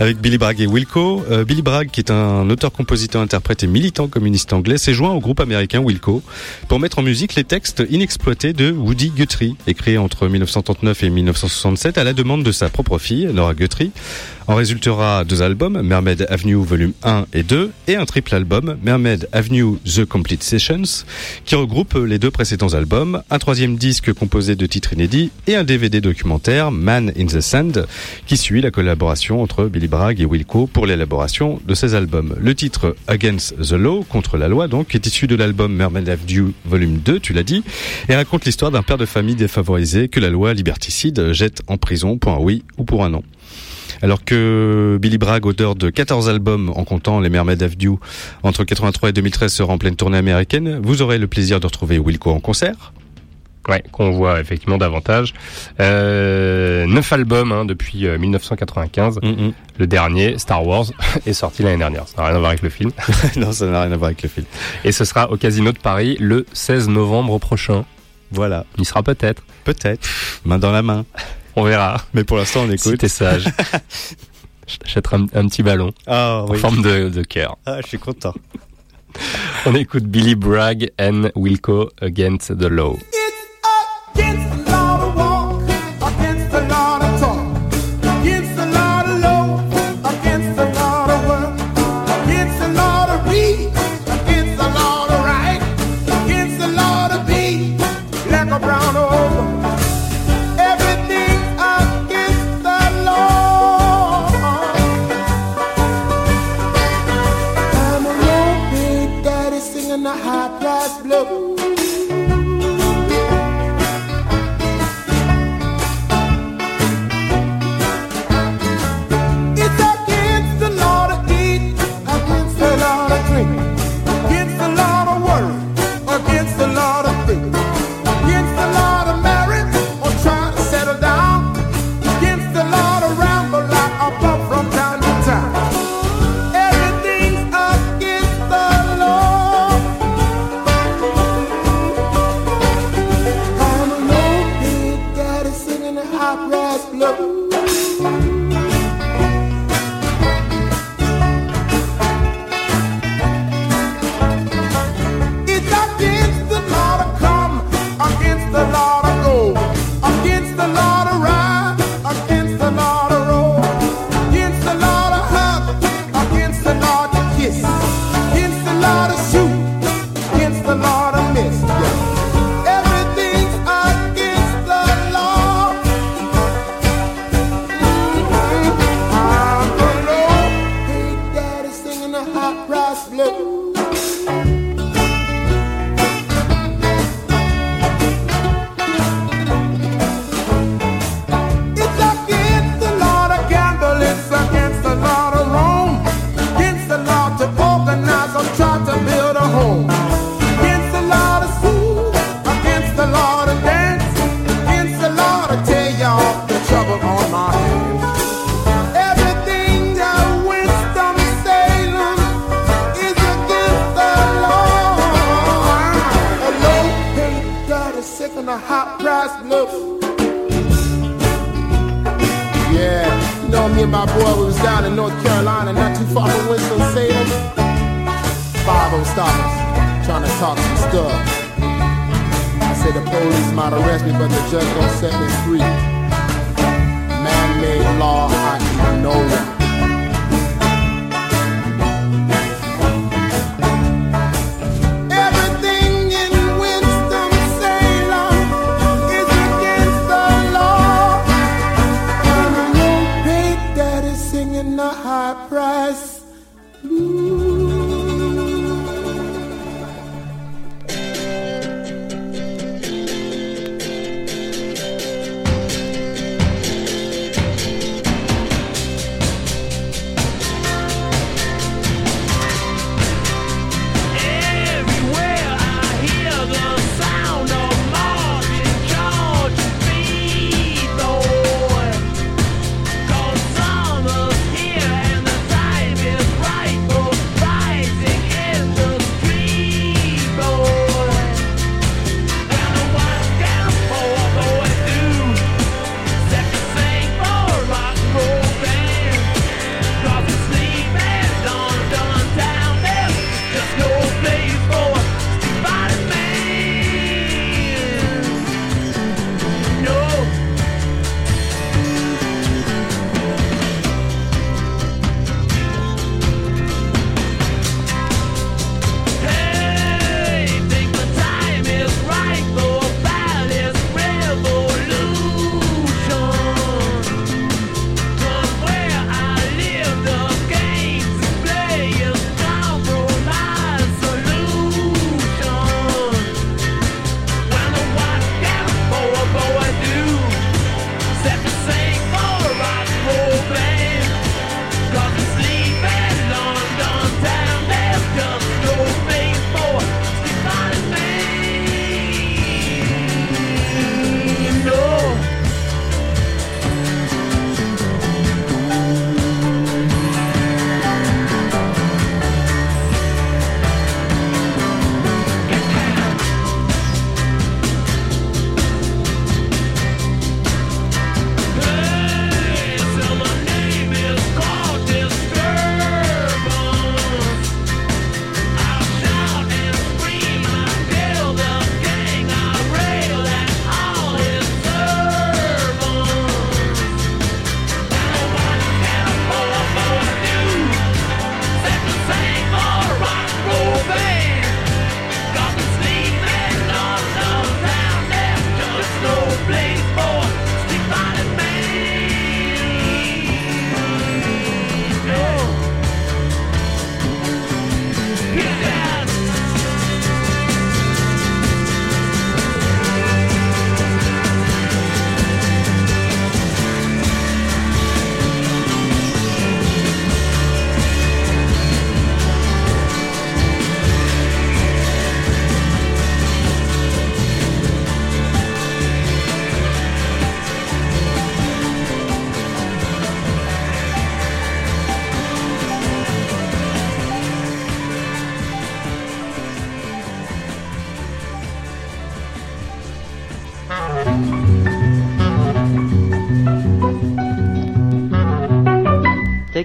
avec Billy Bragg et Wilco. Euh, Billy Bragg, qui est un auteur, compositeur, interprète et militant communiste anglais, s'est joint au groupe américain Wilco pour mettre en musique les textes inexploités de Woody Guthrie, écrits entre 1939 et 1967 à la demande de sa propre fille, Laura Guthrie. En résultera deux albums, Mermaid Avenue volume 1 et 2, et un triple album, Mermaid Avenue The Complete Sessions, qui regroupe les deux précédents albums, un troisième disque composé de titres inédits et un DVD documentaire, Man in the Sand, qui suit la collaboration entre Billy Bragg et Wilco pour l'élaboration de ces albums. Le titre Against the Law, contre la loi donc, est issu de l'album Mermaid Avenue volume 2, tu l'as dit, et raconte l'histoire d'un père de famille défavorisé que la loi liberticide jette en prison pour un oui ou pour un non. Alors que Billy Bragg, auteur de 14 albums en comptant les Mermaid Avenue entre 83 et 2013 sera en pleine tournée américaine, vous aurez le plaisir de retrouver Wilco en concert. Ouais, qu'on voit effectivement davantage. Euh, neuf albums hein, depuis euh, 1995. Le dernier, Star Wars, est sorti l'année dernière. Ça n'a rien à voir avec le film. non, ça n'a rien à voir avec le film. Et ce sera au Casino de Paris le 16 novembre prochain. Voilà, Il y sera peut-être. peut-être, main dans la main. On verra. Mais pour l'instant, on Si écoute. t'es sage. Je t'achèterai un, un petit ballon Ah en forme de, de cœur. Ah, je suis content. On écoute Billy Bragg and Wilco Against the Law.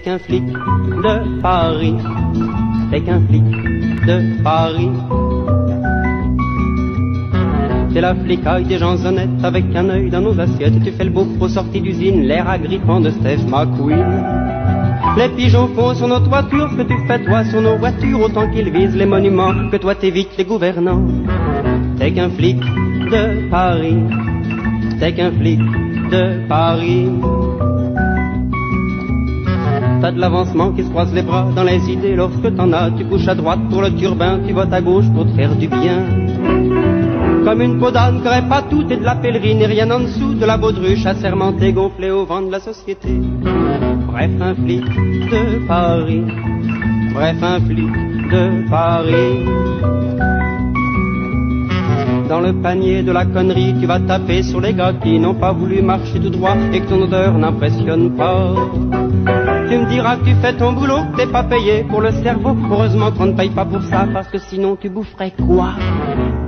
Qu'un flic de Paris. T'es qu'un flic de Paris. T'es la flicaille des gens honnêtes avec un œil dans nos assiettes. Tu fais le beau aux sorties d'usine, l'air agrippant de Steph McQueen. Les pigeons font sur nos toitures que tu fais toi sur nos voitures autant qu'ils visent les monuments que toi t'évites les gouvernants. T'es qu'un flic de Paris. T'es qu'un flic de Paris. T'as de l'avancement qui se croise les bras dans les idées lorsque t'en as. Tu couches à droite pour le turbin, tu votes à gauche pour te faire du bien. Comme une peau d'âne aurait pas tout et de la pèlerine et rien en dessous de la baudruche assermentée gonflée au vent de la société. Bref, un flic de Paris. Bref, un flic de Paris. Dans le panier de la connerie, tu vas taper sur les gars qui n'ont pas voulu marcher tout droit et que ton odeur n'impressionne pas. Tu me diras que tu fais ton boulot, t'es pas payé pour le cerveau. Heureusement qu'on ne paye pas pour ça, parce que sinon tu boufferais quoi?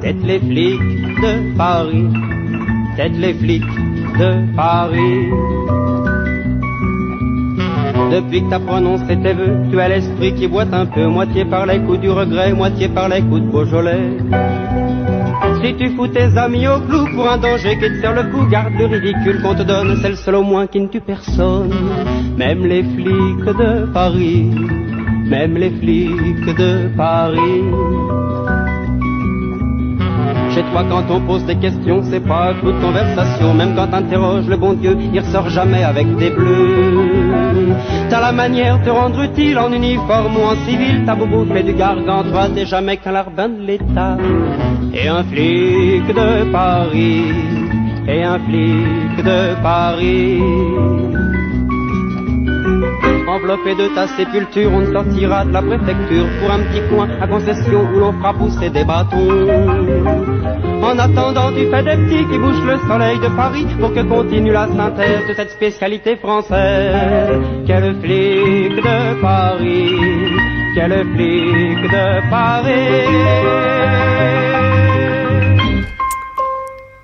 Tête les flics de Paris, tête les flics de Paris. Depuis que t'as prononcé tes vœux, tu as l'esprit qui boite un peu, moitié par les coups du regret, moitié par les coups de Beaujolais. Si tu fous tes amis au clou pour un danger qui te sert le coup, garde le ridicule qu'on te donne, c'est le seul au moins qui ne tue personne. Même les flics de Paris, même les flics de Paris. Chez toi, quand on pose des questions, c'est pas un coup de conversation. Même quand t'interroges le bon Dieu, il ressort jamais avec des bleus. T'as la manière de rendre utile en uniforme ou en civil. T'as beau fait du gargantua, t'es jamais qu'un larbin de l'État. Et un flic de Paris, et un flic de Paris. Enveloppé de ta sépulture, on sortira de la préfecture pour un petit coin à concession où l'on fera pousser des bâtons. En attendant, tu fais des petits qui bouchent le soleil de Paris pour que continue la synthèse de cette spécialité française. Quel flic de Paris, quel flic de Paris.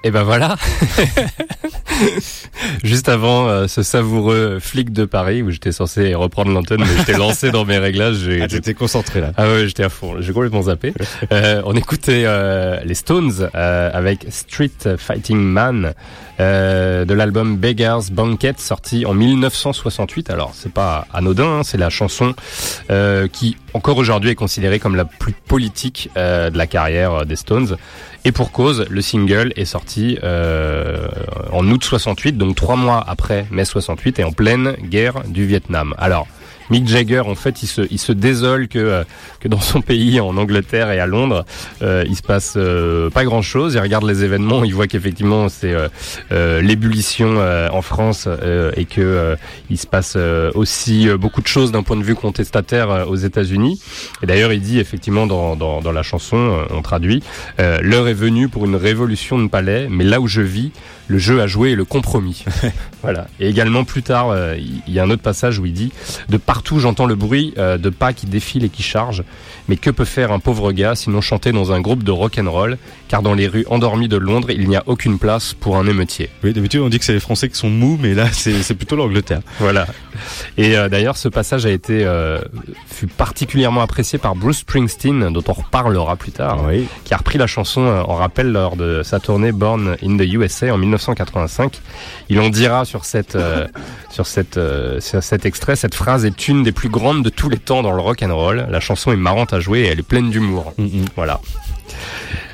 Et ben voilà. Juste avant euh, ce savoureux flic de Paris où j'étais censé reprendre l'antenne, mais j'étais lancé dans mes réglages. Ah, t'étais concentré là. Ah ouais, j'étais à fond. J'ai complètement zappé. Euh, on écoutait euh, les Stones euh, avec Street Fighting Man euh, de l'album Beggars Banquet sorti en 1968. Alors c'est pas anodin, hein, c'est la chanson euh, qui encore aujourd'hui est considérée comme la plus politique euh, de la carrière des Stones. Et pour cause, le single est sorti euh, en août 68, donc trois mois après mai 68 et en pleine guerre du Vietnam. Alors, Mick Jagger, en fait, il se, il se désole que, euh, que dans son pays, en Angleterre et à Londres, euh, il se passe euh, pas grand-chose. Il regarde les événements, il voit qu'effectivement c'est euh, l'ébullition en France et que il se passe aussi beaucoup de choses d'un point de vue contestataire aux États-Unis. Et d'ailleurs, il dit effectivement dans, dans, la chanson, on traduit, l'heure est venue pour une révolution de palais, mais là où je vis, le jeu a joué le compromis. voilà. Et également plus tard, euh, il y a un autre passage où il dit de partout j'entends le bruit euh, de pas qui défilent et qui chargent. Mais que peut faire un pauvre gars sinon chanter dans un groupe de rock and roll? Car dans les rues endormies de Londres, il n'y a aucune place pour un émeutier. Oui, d'habitude on dit que c'est les Français qui sont mous, mais là c'est plutôt l'Angleterre. Voilà. Et euh, d'ailleurs, ce passage a été euh, fut particulièrement apprécié par Bruce Springsteen, dont on reparlera plus tard, Oui. qui a repris la chanson euh, en rappel lors de sa tournée Born in the USA en 1985. Il en dira sur cette euh, sur cette sur cet extrait, cette phrase est une des plus grandes de tous les temps dans le rock and roll. La chanson est marrante à jouer et elle est pleine d'humour. Voilà.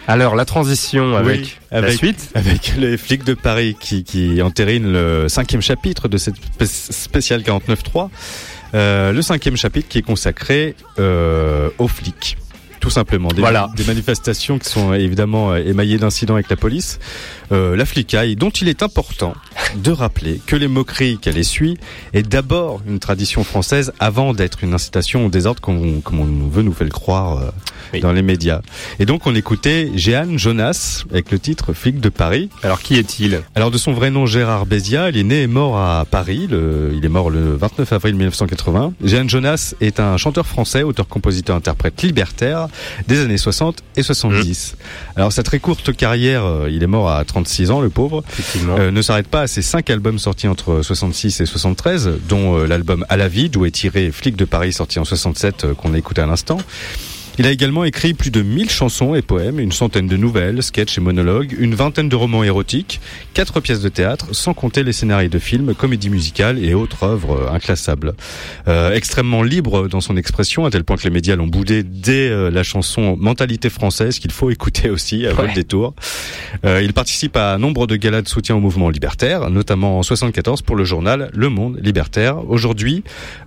Alors la transition avec, Oui, la avec- suite. Avec les flics de Paris qui, qui entérine le cinquième chapitre de cette spé- spéciale 49.3. Euh, le cinquième chapitre qui est consacré euh, aux flics. Tout simplement. Des, Voilà. des manifestations qui sont évidemment euh, émaillées d'incidents avec la police. Euh, la flicaille, dont il est important de rappeler que les moqueries qu'elle essuie est d'abord une tradition française avant d'être une incitation au désordre comme on, comme on veut nous faire le croire euh, Oui. dans les médias. Et donc on écoutait Jeanne Jonas avec le titre Flic de Paris. Alors qui est-il? Alors de son vrai nom Gérard Bézia, il est né et mort à Paris, le- il est mort le 29 avril 1980. Jeanne Jonas est un chanteur français, auteur, compositeur, interprète libertaire, des années 60 et 70. Alors sa très courte carrière, euh, il est mort à 36 ans, le pauvre, euh, ne s'arrête pas à ses cinq albums sortis entre 66 et 73, dont euh, l'album À la vie, d'où est tiré Flic de Paris sorti en 67 euh, qu'on a écouté à l'instant. Il a également écrit plus de 1000 chansons et poèmes, une centaine de nouvelles, sketchs et monologues, une vingtaine de romans érotiques, quatre pièces de théâtre, sans compter les scénarios de films, comédies musicales et autres œuvres inclassables. Euh, extrêmement libre dans son expression, à tel point que les médias l'ont boudé dès euh, la chanson Mentalité française, qu'il faut écouter aussi à Ouais. votre détour. Euh, il participe à nombre de galas de soutien au mouvement libertaire, notamment en 74 pour le journal Le Monde Libertaire. Aujourd'hui,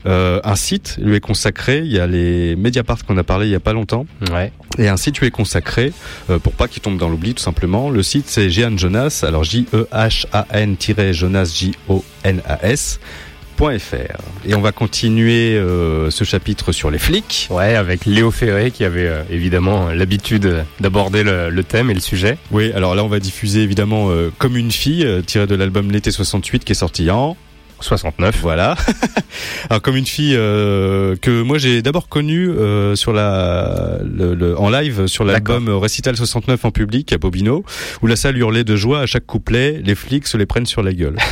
euh, un site lui est consacré. Il y a les Mediapart qu'on a parlé il y a pas longtemps. Ouais. Et un site lui est consacré euh, pour pas qu'il tombe dans l'oubli tout simplement. Le site c'est Jehan Jonas, alors J E Jonas. Et on va continuer euh, ce chapitre sur les flics. Ouais, avec Léo Ferré qui avait euh, évidemment l'habitude d'aborder le, le thème et le sujet. Oui, alors là on va diffuser évidemment euh, Comme une fille, tiré de l'album L'été 68 qui est sorti en 69. Voilà. Alors comme une fille euh, que moi j'ai d'abord connue euh, sur la le, le- en live sur l'album euh, Récital 69 en public à Bobino où la salle hurlait de joie à chaque couplet, les flics se les prennent sur la gueule.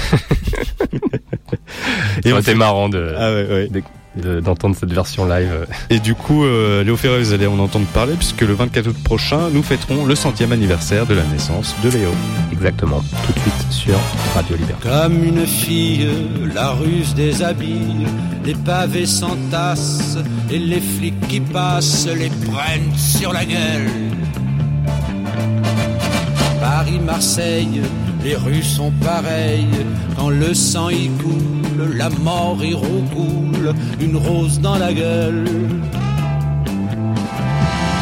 Et on fait- marrant de, Ah ouais, ouais. de- d'entendre cette version live. Et du coup, euh, Léo Ferré, vous allez en entendre parler puisque le 24 août prochain, nous fêterons le centième anniversaire de la naissance de Léo. Exactement. Tout de suite sur Radio Liberté. Comme une fille, la ruse déshabille, les pavés s'entassent et les flics qui passent les prennent sur la gueule. Paris, Marseille, les rues sont pareilles. Quand le sang y coule, la mort y roucoule, une rose dans la gueule.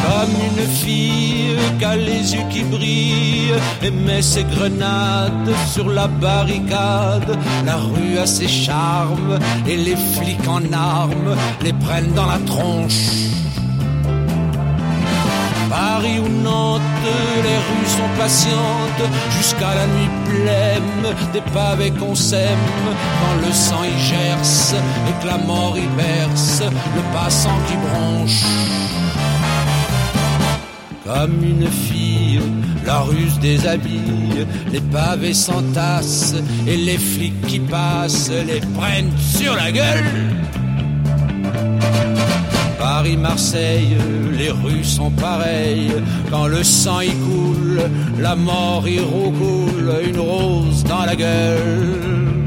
Comme une fille qui les yeux qui brillent et met ses grenades sur la barricade. La rue a ses charmes et les flics en armes les prennent dans la tronche. Paris ou Nantes, les rues sont patientes jusqu'à la nuit pleine des pavés qu'on sème quand le sang y gerce et que la mort y berce le passant qui bronche. Comme une fille, la ruse déshabille, les pavés s'entassent et les flics qui passent les prennent sur la gueule. Paris, Marseille, les rues sont pareilles. Quand le sang y coule, la mort y roucoule, une rose dans la gueule.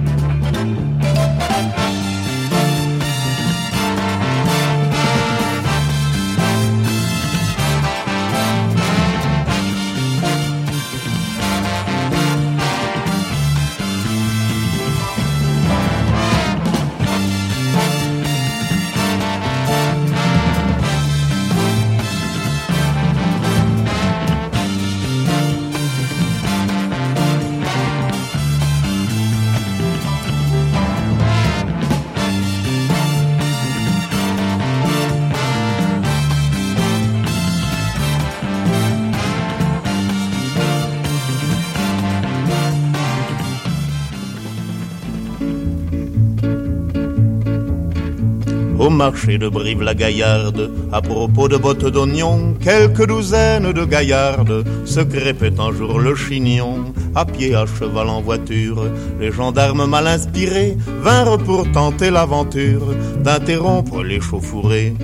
Au marché de Brive-la-Gaillarde, à propos de bottes d'oignon, quelques douzaines de gaillardes se crêpaient un jour le chignon, à pied, à cheval, en voiture. Les gendarmes mal inspirés vinrent pour tenter l'aventure d'interrompre les chauffourées.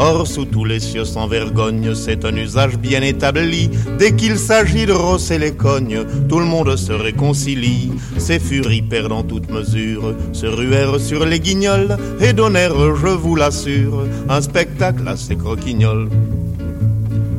Or, sous tous les cieux sans vergogne, c'est un usage bien établi. Dès qu'il s'agit de rosser les cognes, tout le monde se réconcilie. Ces furies perdant toute mesure, se ruèrent sur les guignols et donnèrent, je vous l'assure, un spectacle assez croquignol.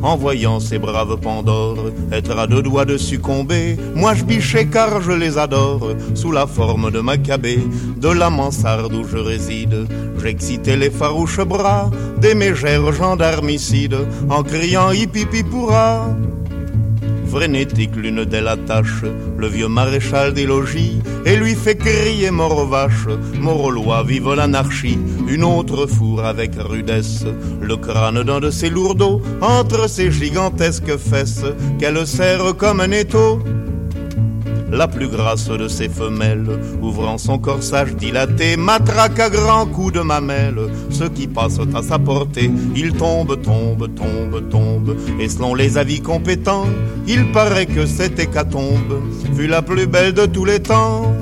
En voyant ces braves Pandores être à deux doigts de succomber, moi je bichais car je les adore, sous la forme de Maccabée, de la mansarde où je réside. J'excitais les farouches bras des mégères gendarmicides, en criant hippie pourra. Frénétique, l'une d'elles attache le vieux maréchal des logis et lui fait crier mort aux vaches, mort vive l'anarchie. Une autre fourre avec rudesse le crâne d'un de ses lourdeaux entre ses gigantesques fesses qu'elle serre comme un étau. La plus grasse de ses femelles, ouvrant son corsage dilaté, matraque à grands coups de mamelle. Ceux qui passent à sa portée, il tombe, tombe, tombe, tombe. Et selon les avis compétents, il paraît que cette hécatombe fut la plus belle de tous les temps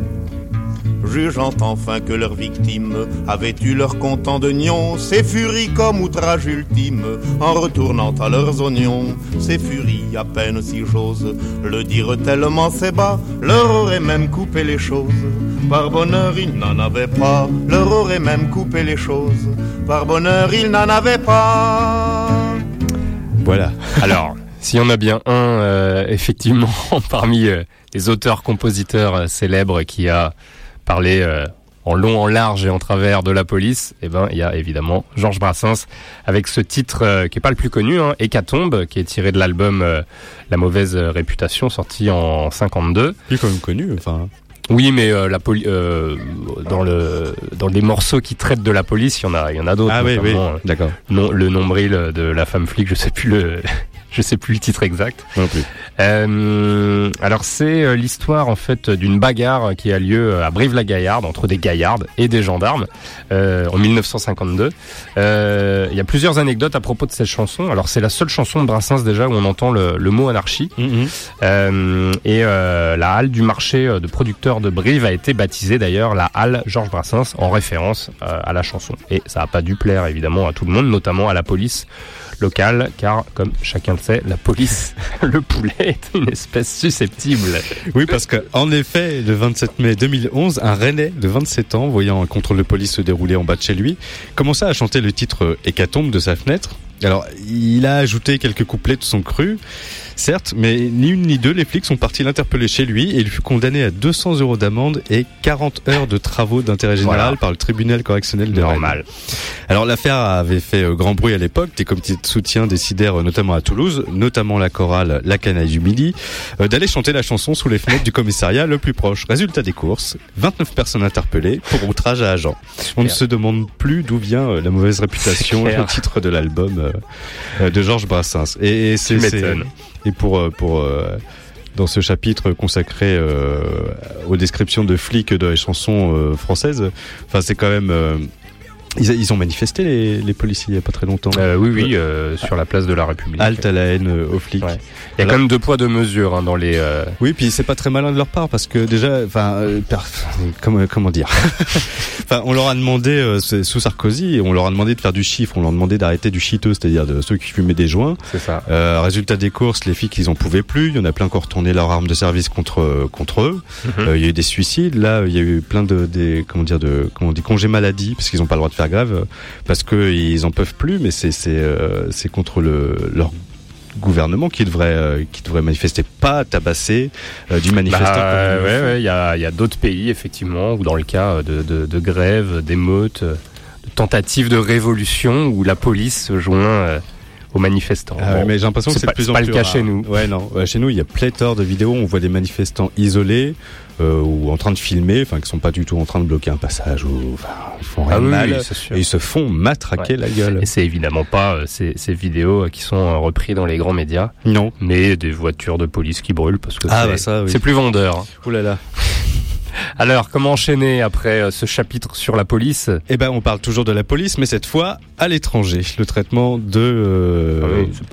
jugeant enfin que leurs victimes avaient eu leur content de nion, ces furies comme outrage ultime, en retournant à leurs oignons, ces furies à peine si j'ose le dire tellement c'est bas, leur aurait même coupé les choses. Par bonheur, ils n'en avaient pas, leur aurait même coupé les choses. Par bonheur, ils n'en avaient pas. Voilà. Alors, s'il y en a bien un, euh, effectivement, parmi euh, les auteurs-compositeurs euh, célèbres qui a parlé euh, en long, en large et en travers de la police, eh ben, il y a évidemment Georges Brassens avec ce titre euh, qui est pas le plus connu, hein, Hécatombe, qui est tiré de l'album euh, La mauvaise réputation, sorti en 52. Il est quand même connu, enfin. Oui, mais euh, la poli- euh, dans le dans les morceaux qui traitent de la police, il y en a il y en a d'autres. Ah oui, oui, euh, d'accord. non, le nombril de la femme flic, je sais plus le je sais plus le titre exact. Non plus. Euh, alors c'est euh, l'histoire en fait d'une bagarre qui a lieu à Brive-la-Gaillarde entre des gaillardes et des gendarmes euh, en 1952. Euh, Il y a plusieurs anecdotes à propos de cette chanson. Alors c'est la seule chanson de Brassens déjà où on entend le, le mot anarchie. Euh, et euh, la halle du marché euh, de producteurs de Brive a été baptisée d'ailleurs la halle Georges Brassens en référence euh, à la chanson. Et ça n'a pas dû plaire évidemment à tout le monde, notamment à la police locale, car comme chacun le sait, la police, le poulet est une espèce susceptible. Oui, parce que en effet, le 27 mai 2011, un Rennais de 27 ans, voyant un contrôle de police se dérouler en bas de chez lui, commença à chanter le titre Hécatombe de sa fenêtre. Alors, il a ajouté quelques couplets de son cru, certes, mais ni une ni deux, les flics sont partis l'interpeller chez lui et il fut condamné à 200 euros d'amende et 40 heures de travaux d'intérêt général Voilà. par le tribunal correctionnel de Rennes. Normal. Alors l'affaire avait fait euh, grand bruit à l'époque. Des comités de soutien décidèrent, euh, notamment à Toulouse, notamment la chorale La Canaille du Midi, euh, d'aller chanter la chanson sous les fenêtres du commissariat le plus proche. Résultat des courses, 29 personnes interpellées pour outrage à agent. On ne se demande plus d'où vient la mauvaise réputation, clair. le titre de l'album de Georges Brassens. Et, et c'est. Et pour euh, pour euh, dans ce chapitre consacré euh, aux descriptions de flics de les chansons euh, françaises, enfin c'est quand même ils, ils ont manifesté les, les policiers il y a pas très longtemps. Euh, oui, oui, euh, sur la place de la République. Halte à la haine euh, aux flics. Ouais. Il y a quand même deux poids deux mesures hein, dans les. euh, Oui, puis c'est pas très malin de leur part parce que déjà, enfin, euh, comment comment dire Enfin, on leur a demandé euh, sous Sarkozy, on leur a demandé de faire du chiffre, on leur a demandé d'arrêter du chiteux, c'est-à-dire de ceux qui fumaient des joints. C'est ça. Euh, résultat des courses, les filles ils en pouvaient plus. Il y en a plein qui ont retourné leur arme de service contre contre eux. Euh, il y a eu des suicides. Là, il y a eu plein de des comment dire de comment on dit congés maladie parce qu'ils n'ont pas le droit de faire grève euh, parce que ils en peuvent plus. Mais c'est c'est euh, c'est contre le leur gouvernement qui devrait euh, qui devrait manifester, pas tabasser euh, du manifestant. Bah, euh, il ouais, y a, il y a d'autres pays effectivement où dans le cas de, de, de grèves, d'émeutes, de tentatives de révolution où la police se joint aux manifestants. Ah Bon, mais j'ai l'impression que c'est pas, plus en pas plus le cas rare. chez nous. Ouais, non. Ouais, chez nous, il y a pléthore de vidéos. où On voit des manifestants isolés euh, ou en train de filmer, enfin, qui sont pas du tout en train de bloquer un passage ou enfin, ils font rien Ah oui, mal oui, et ils se font matraquer Ouais. la gueule. Et c'est évidemment pas euh, ces, ces vidéos euh, qui sont euh, reprises dans les grands médias, Non. mais des voitures de police qui brûlent parce que Ah, c'est bah oui. c'est plus vendeur. hein. Là là. Alors, comment enchaîner après euh, ce chapitre sur la police? Eh ben, on parle toujours de la police, mais cette fois à l'étranger. Le traitement de. euh, Ah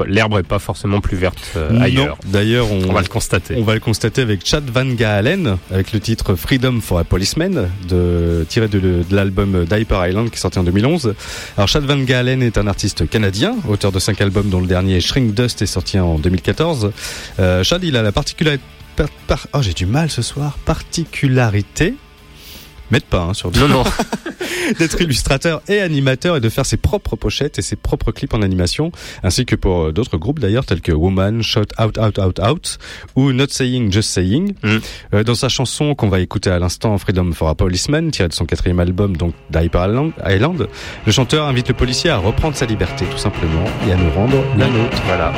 oui, L'herbe est pas forcément plus verte euh, ailleurs. D'ailleurs, on, On va le constater. On va le constater avec Chad Van Gaalen, avec le titre Freedom for a Policeman, de, tiré de, de l'album Diaper Island qui est sorti en 2011. Alors Chad Van Gaalen est un artiste canadien, auteur de cinq albums dont le dernier Shrink Dust est sorti en 2014. Euh, Chad, il a la particularité... par- par- oh, j'ai du mal ce soir. Particularité... Mettez pas hein, sur Non, non. d'être illustrateur et animateur et de faire ses propres pochettes et ses propres clips en animation, ainsi que pour euh, d'autres groupes d'ailleurs tels que Woman, Shout Out Out Out Out ou Not Saying Just Saying. Mm. Euh, dans sa chanson qu'on va écouter à l'instant, Freedom for a Policeman, tirée de son quatrième album, donc Island, Island, le chanteur invite le policier à reprendre sa liberté tout simplement et à nous rendre la nôtre. Voilà.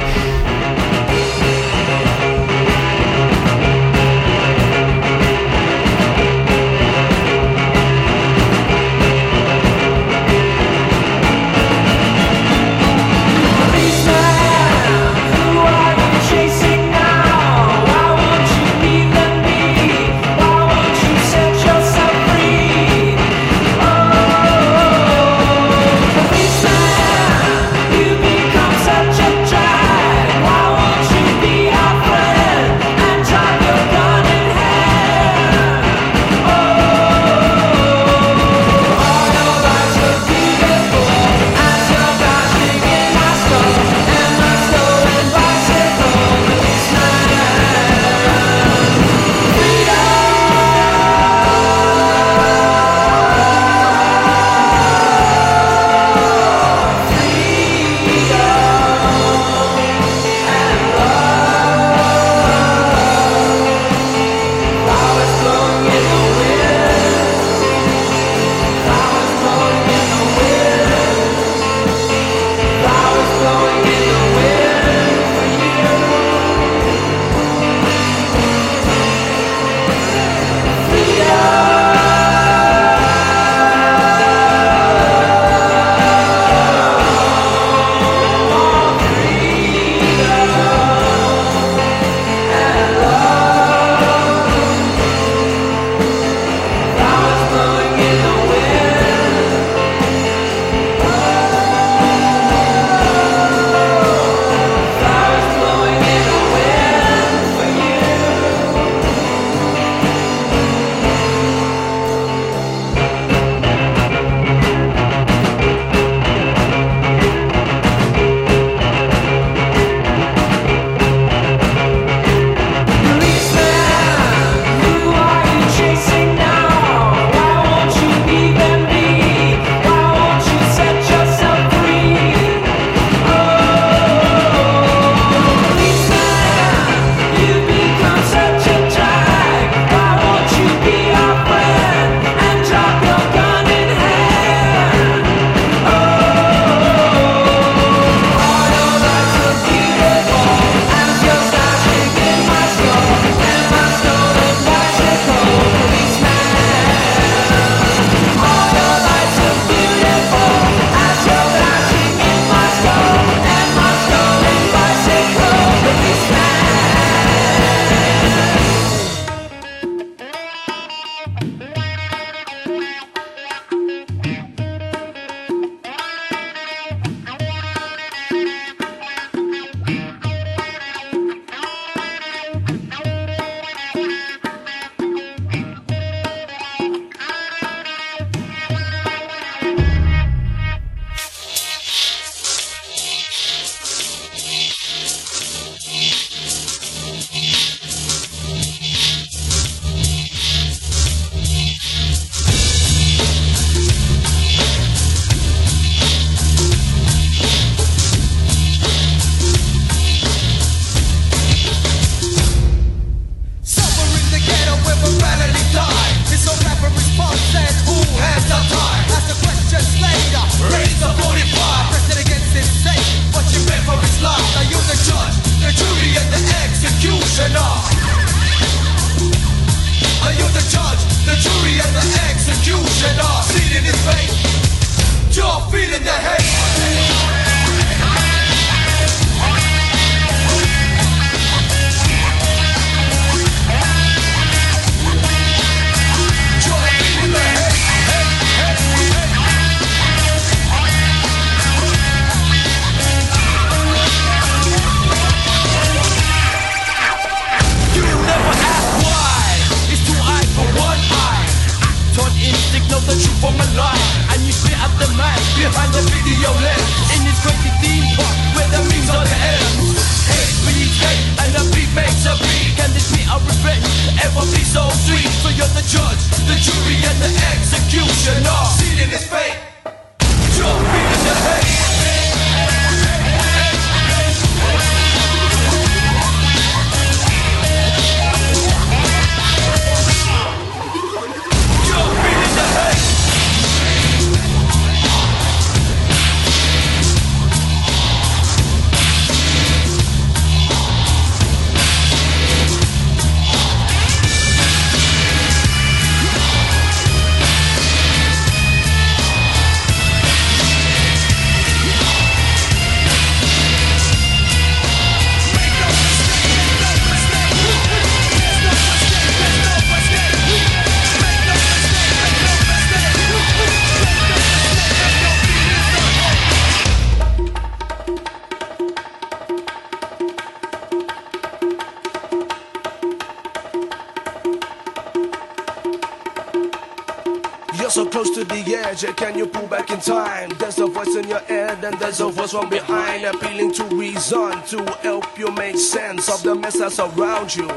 Voice from behind, appealing to reason to help you make sense of the mess that's around you.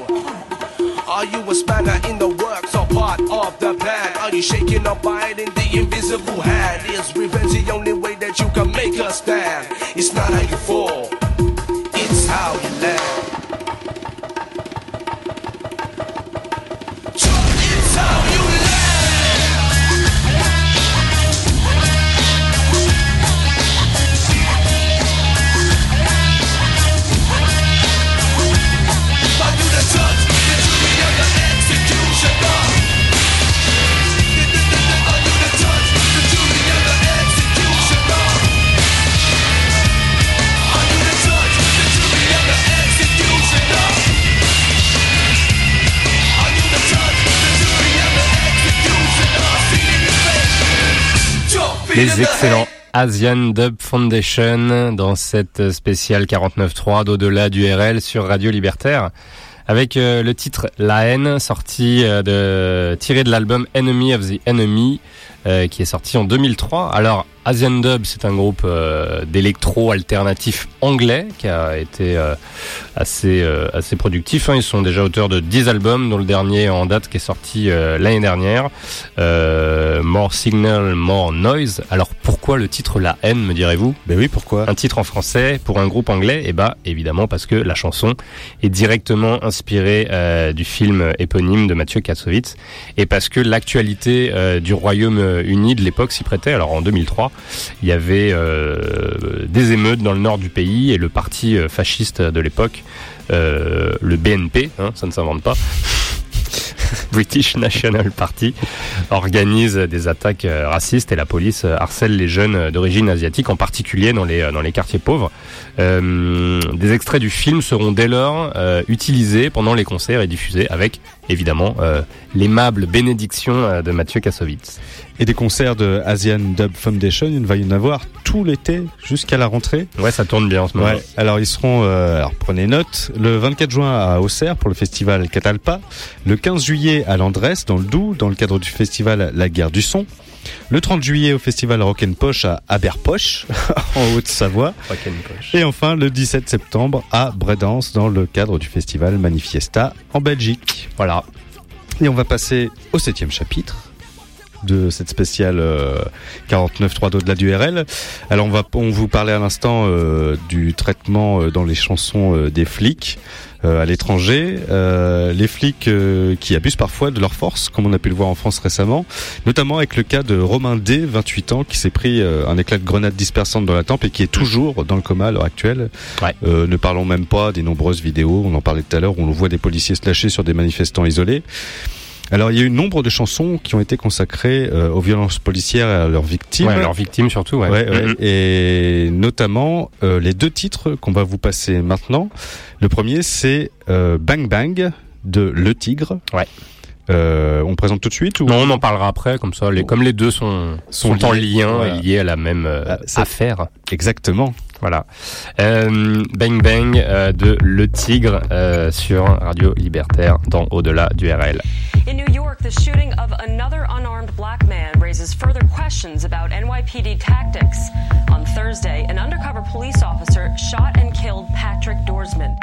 Are you a spanner in the works or part of the plan? Are you shaking or biting the invisible hand? Is revenge the only way that you can make a stand? It's not how you fall, Les excellents. Asian Dub Foundation dans cette spéciale 49.3 d'au-delà du RL sur Radio Libertaire avec euh, le titre La haine sorti euh, de tiré de l'album Enemy of the Enemy euh, qui est sorti en 2003. Alors Asian Dub c'est un groupe euh, d'électro alternatif anglais qui a été euh, assez euh, assez productif. hein. Ils sont déjà auteurs de 10 albums dont le dernier en date qui est sorti euh, l'année dernière. Euh, More Signal, More Noise. Alors pourquoi le titre La haine me direz-vous? Ben oui, pourquoi? Un titre en français pour un groupe anglais? Eh bah évidemment parce que la chanson est directement inspirée euh, du film éponyme de Mathieu Kassovitz et parce que l'actualité euh, du Royaume-Uni de l'époque s'y prêtait. Alors en 2003, il y avait euh, des émeutes dans le nord du pays et le parti euh, fasciste de l'époque, euh, le BNP, hein, ça ne s'invente pas. British National Party organise des attaques euh, racistes et la police euh, harcèle les jeunes euh, d'origine asiatique, en particulier dans les, euh, dans les quartiers pauvres. Euh, des extraits du film seront dès lors euh, utilisés pendant les concerts et diffusés avec, évidemment, euh, l'aimable bénédiction euh, de Mathieu Kassovitz. Et des concerts de Asian Dub Foundation, il va y en avoir tout l'été jusqu'à la rentrée. Ouais, ça tourne bien en ce moment. Ouais. Alors ils seront, euh, alors prenez note, le 24 juin à Auxerre pour le festival Catalpa, le 15 juillet à Landresse dans le Doubs dans le cadre du festival La Guerre du Son, le 30 juillet au festival Rock'n'Poche à Aberpoche en Haute-Savoie, et enfin le 17 septembre à Bredance dans le cadre du festival Manifiesta en Belgique. Voilà. Et on va passer au septième chapitre de cette spéciale euh, 49.3 d'au-delà du RL. Alors on va on vous parlait à l'instant euh, du traitement euh, dans les chansons euh, des flics à l'étranger, euh, les flics euh, qui abusent parfois de leur force, comme on a pu le voir en France récemment, notamment avec le cas de Romain D, 28 ans, qui s'est pris euh, un éclat de grenade dispersante dans la tempe et qui est toujours dans le coma à l'heure actuelle. Euh, ne parlons même pas des nombreuses vidéos, on en parlait tout à l'heure, où on voit des policiers se lâcher sur des manifestants isolés. Alors il y a eu nombre de chansons qui ont été consacrées euh, aux violences policières et à leurs victimes. Ouais, leurs victimes surtout, ouais. Ouais, ouais. Mhm. Et notamment euh, les deux titres qu'on va vous passer maintenant. Le premier c'est euh, Bang Bang de Le Tigre. Ouais. Euh, on présente tout de suite ou? Non, on en parlera après, comme ça. Les, comme les deux sont, sont, Sont en liés, lien voilà. et liés à la même euh, Ah, affaire. Exactement. Voilà. Euh, bang Bang euh, de Le Tigre euh, sur Radio Libertaire dans Au-delà du RL. In New York, the shooting of another unarmed black man raises further questions about NYPD tactics. On Thursday, an undercover police officer shot and killed Patrick Dorsman.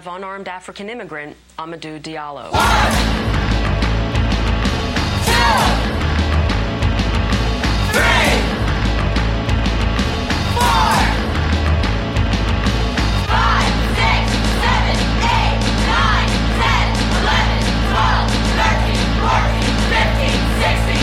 Of unarmed African immigrant Amadou Diallo. Forty-one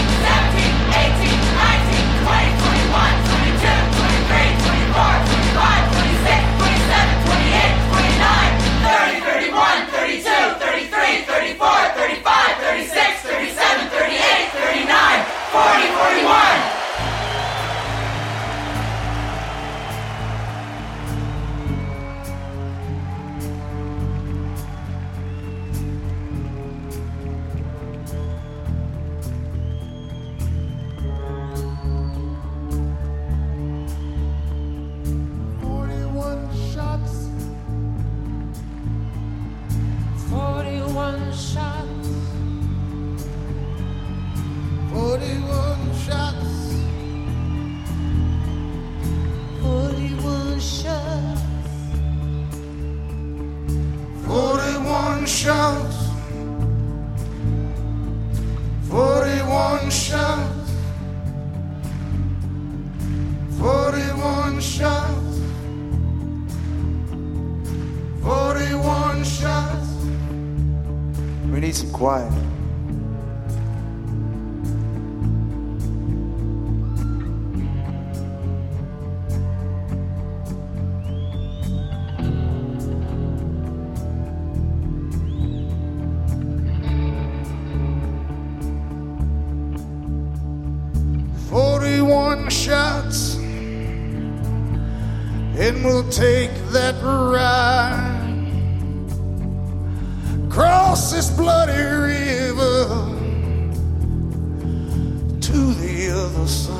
the side.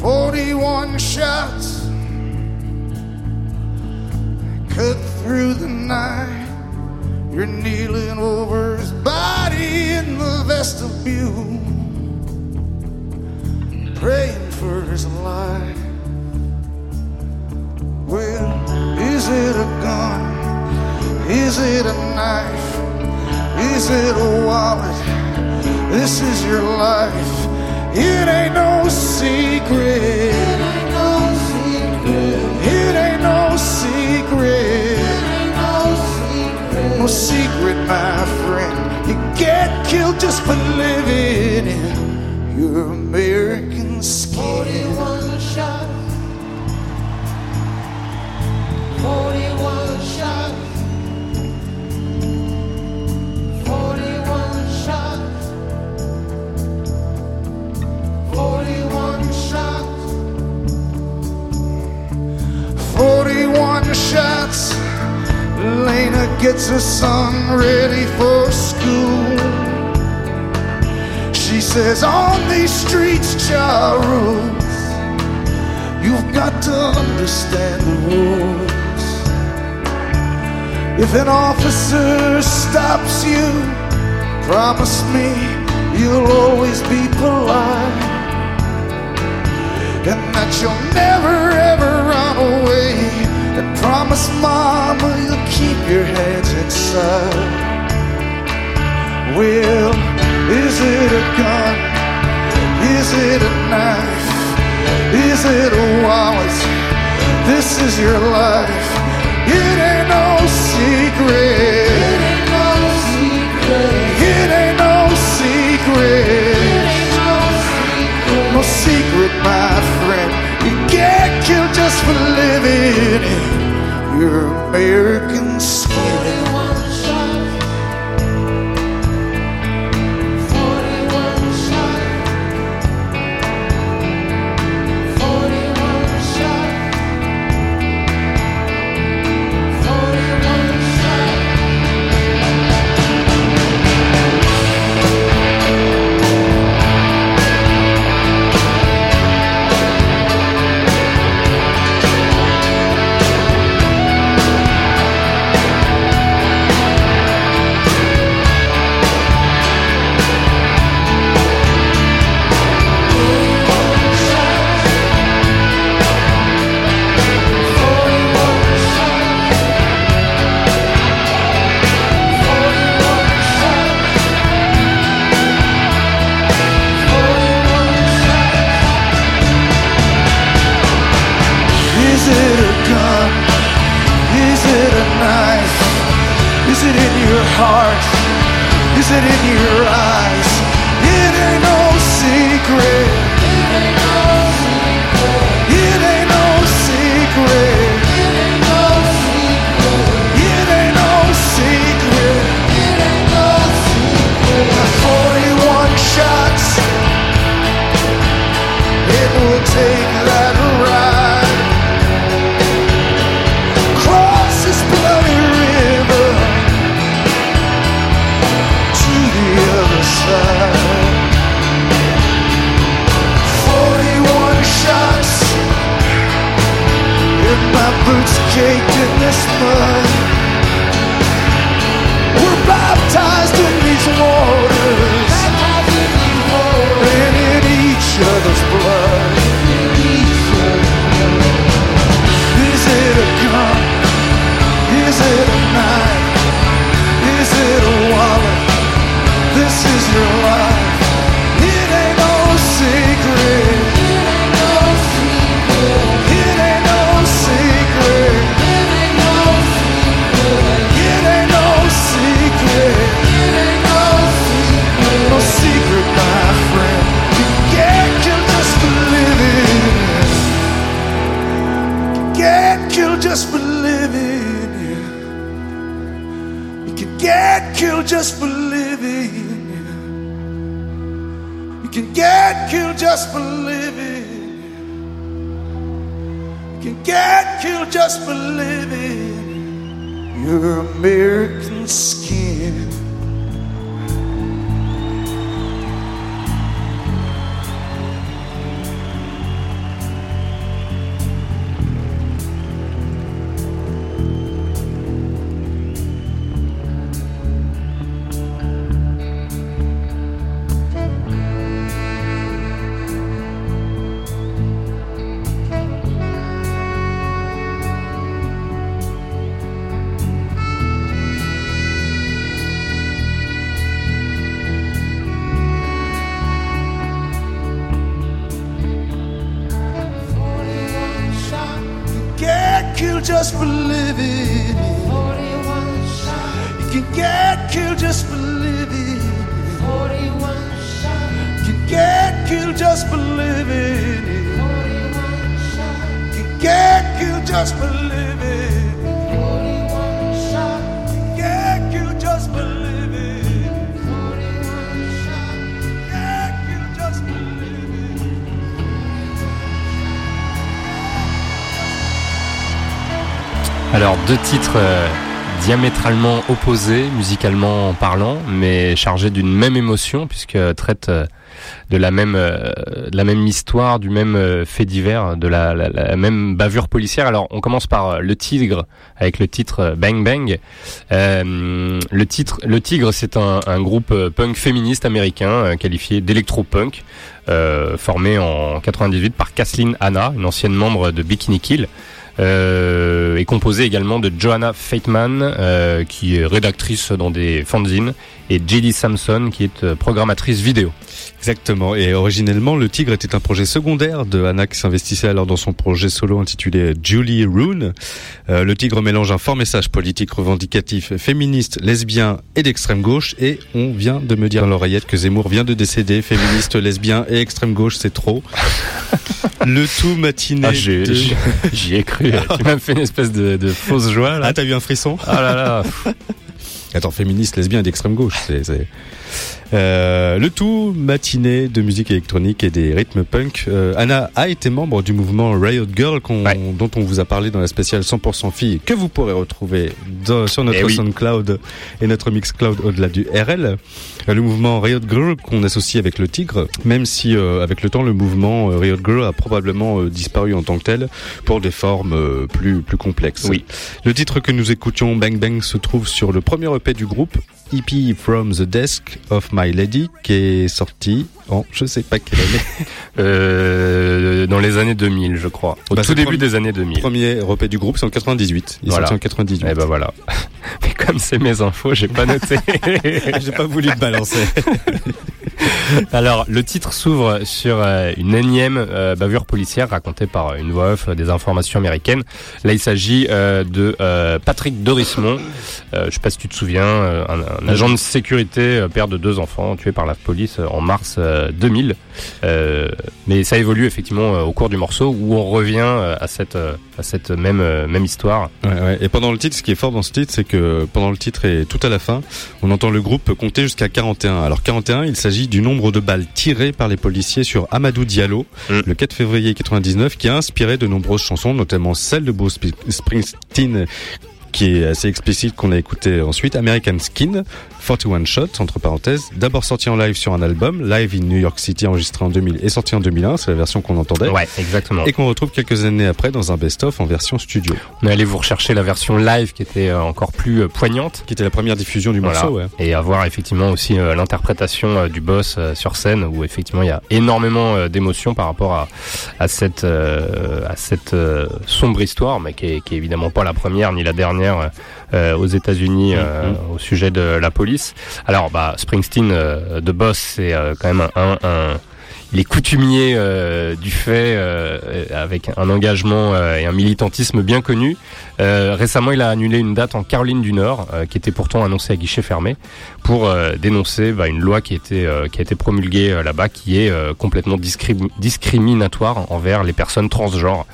Forty-one shots cut through the night. You're kneeling over his body in the vestibule, praying for his life. Well, is it a gun? Is it a knife? Is it a wallet? This is your life. It ain't no secret. It ain't no secret. It ain't no secret. Ain't no secret. No secret, my friend. You get killed just for living in your American skin. Shots. Lena gets her son ready for school. She says, On these streets, Charles, you've got to understand the rules. If an officer stops you, promise me you'll always be polite. And that you'll never promise mama you'll keep your hands inside. Well, is it a gun? Is it a knife? Is it a wallet? This is your life. It ain't no secret. It ain't no secret. It ain't no secret. No secret, my friend. You get killed just for living in your American euh, diamétralement opposés, musicalement parlant, mais chargés d'une même émotion puisque traitent euh, de la même euh, histoire, du même euh, fait divers, de la, même bavure policière. Alors on commence par le Tigre avec le titre Bang Bang. Le titre le Tigre c'est un, groupe punk féministe américain qualifié d'électro-punk formé en 98 par Kathleen Hanna, une ancienne membre de Bikini Kill euh, est composé également de Johanna Feitman, euh, qui est rédactrice dans des fanzines, et J.D. Samson, qui est euh, programmatrice vidéo. Exactement. Et originellement, le Tigre était un projet secondaire de Anna qui s'investissait alors dans son projet solo intitulé Julie Rune. Euh, le Tigre mélange un fort message politique revendicatif, féministe, lesbien et d'extrême gauche. Et on vient de me dire à l'oreillette que Zemmour vient de décéder. Féministe, lesbien et extrême gauche, c'est trop. Le tout matiné. Ah, de- J'y ai cru. tu m'as fait une espèce de, de fausse joie. Là. Ah, t'as eu un frisson? Ah là là. Attends, féministe, lesbien et d'extrême gauche, c'est... Euh, le tout matiné de musique électronique et des rythmes punk. Euh, Anna a été membre du mouvement Riot Girl dont on vous a parlé dans la spéciale 100% filles que vous pourrez retrouver dans- sur notre Eh oui. SoundCloud et notre Mixcloud au-delà du RL. Euh, le mouvement Riot Girl qu'on associe avec le Tigre, même si avec le temps le mouvement Riot Girl a probablement disparu en tant que tel pour des formes plus plus complexes. Oui. Le titre que nous écoutions, Bang Bang, se trouve sur le premier EP du groupe, EP From the Desk of My Lady, qui est sorti en je sais pas quelle année. Euh, dans les années 2000, je crois. Au Bah, tout début des années 2000. Premier EP du groupe, c'est en 98. Il est Voilà. sorti en 98. Et ben voilà. Mais comme c'est mes infos, j'ai pas noté. J'ai pas voulu te balancer. Alors, le titre s'ouvre sur euh, une énième euh, bavure policière racontée par une voix off euh, des informations américaines. Là, il s'agit euh, de euh, Patrick Dorismont. Euh, je sais pas si tu te souviens, euh, un, un agent de sécurité, euh, père de deux enfants, tué par la police euh, en mars euh, 2000. Euh, mais ça évolue effectivement au cours du morceau où on revient à cette à cette même même histoire. Ouais, ouais. Et pendant le titre, ce qui est fort dans ce titre, c'est que pendant le titre et tout à la fin, on entend le groupe compter jusqu'à 41. Alors 41, il s'agit du nombre de balles tirées par les policiers sur Amadou Diallo le 4 février 99, qui a inspiré de nombreuses chansons, notamment celle de Bruce Sp- Springsteen qui est assez explicite qu'on a écouté ensuite American Skin 41 Shots entre parenthèses d'abord sorti en live sur un album Live in New York City enregistré en 2000 et sorti en 2001 c'est la version qu'on entendait Ouais, exactement. et qu'on retrouve quelques années après dans un best-of en version studio On est allé vous rechercher la version live qui était euh, encore plus euh, poignante. qui était la première diffusion du Voilà. morceau ouais. Et avoir effectivement aussi euh, l'interprétation du boss sur scène où effectivement il y a énormément d'émotions par rapport à, à cette, à cette sombre histoire, mais qui est, qui est évidemment pas la première ni la dernière aux États-Unis euh, au sujet de la police. Alors bah Springsteen euh, de boss c'est euh, quand même un, un il est coutumier euh, du fait euh, avec un engagement euh, et un militantisme bien connu. Euh, récemment, il a annulé une date en Caroline du Nord, euh, qui était pourtant annoncée à guichet fermé, pour euh, dénoncer bah, une loi qui, était, qui a été promulguée là-bas, qui est complètement discrim- discriminatoire envers les personnes transgenres.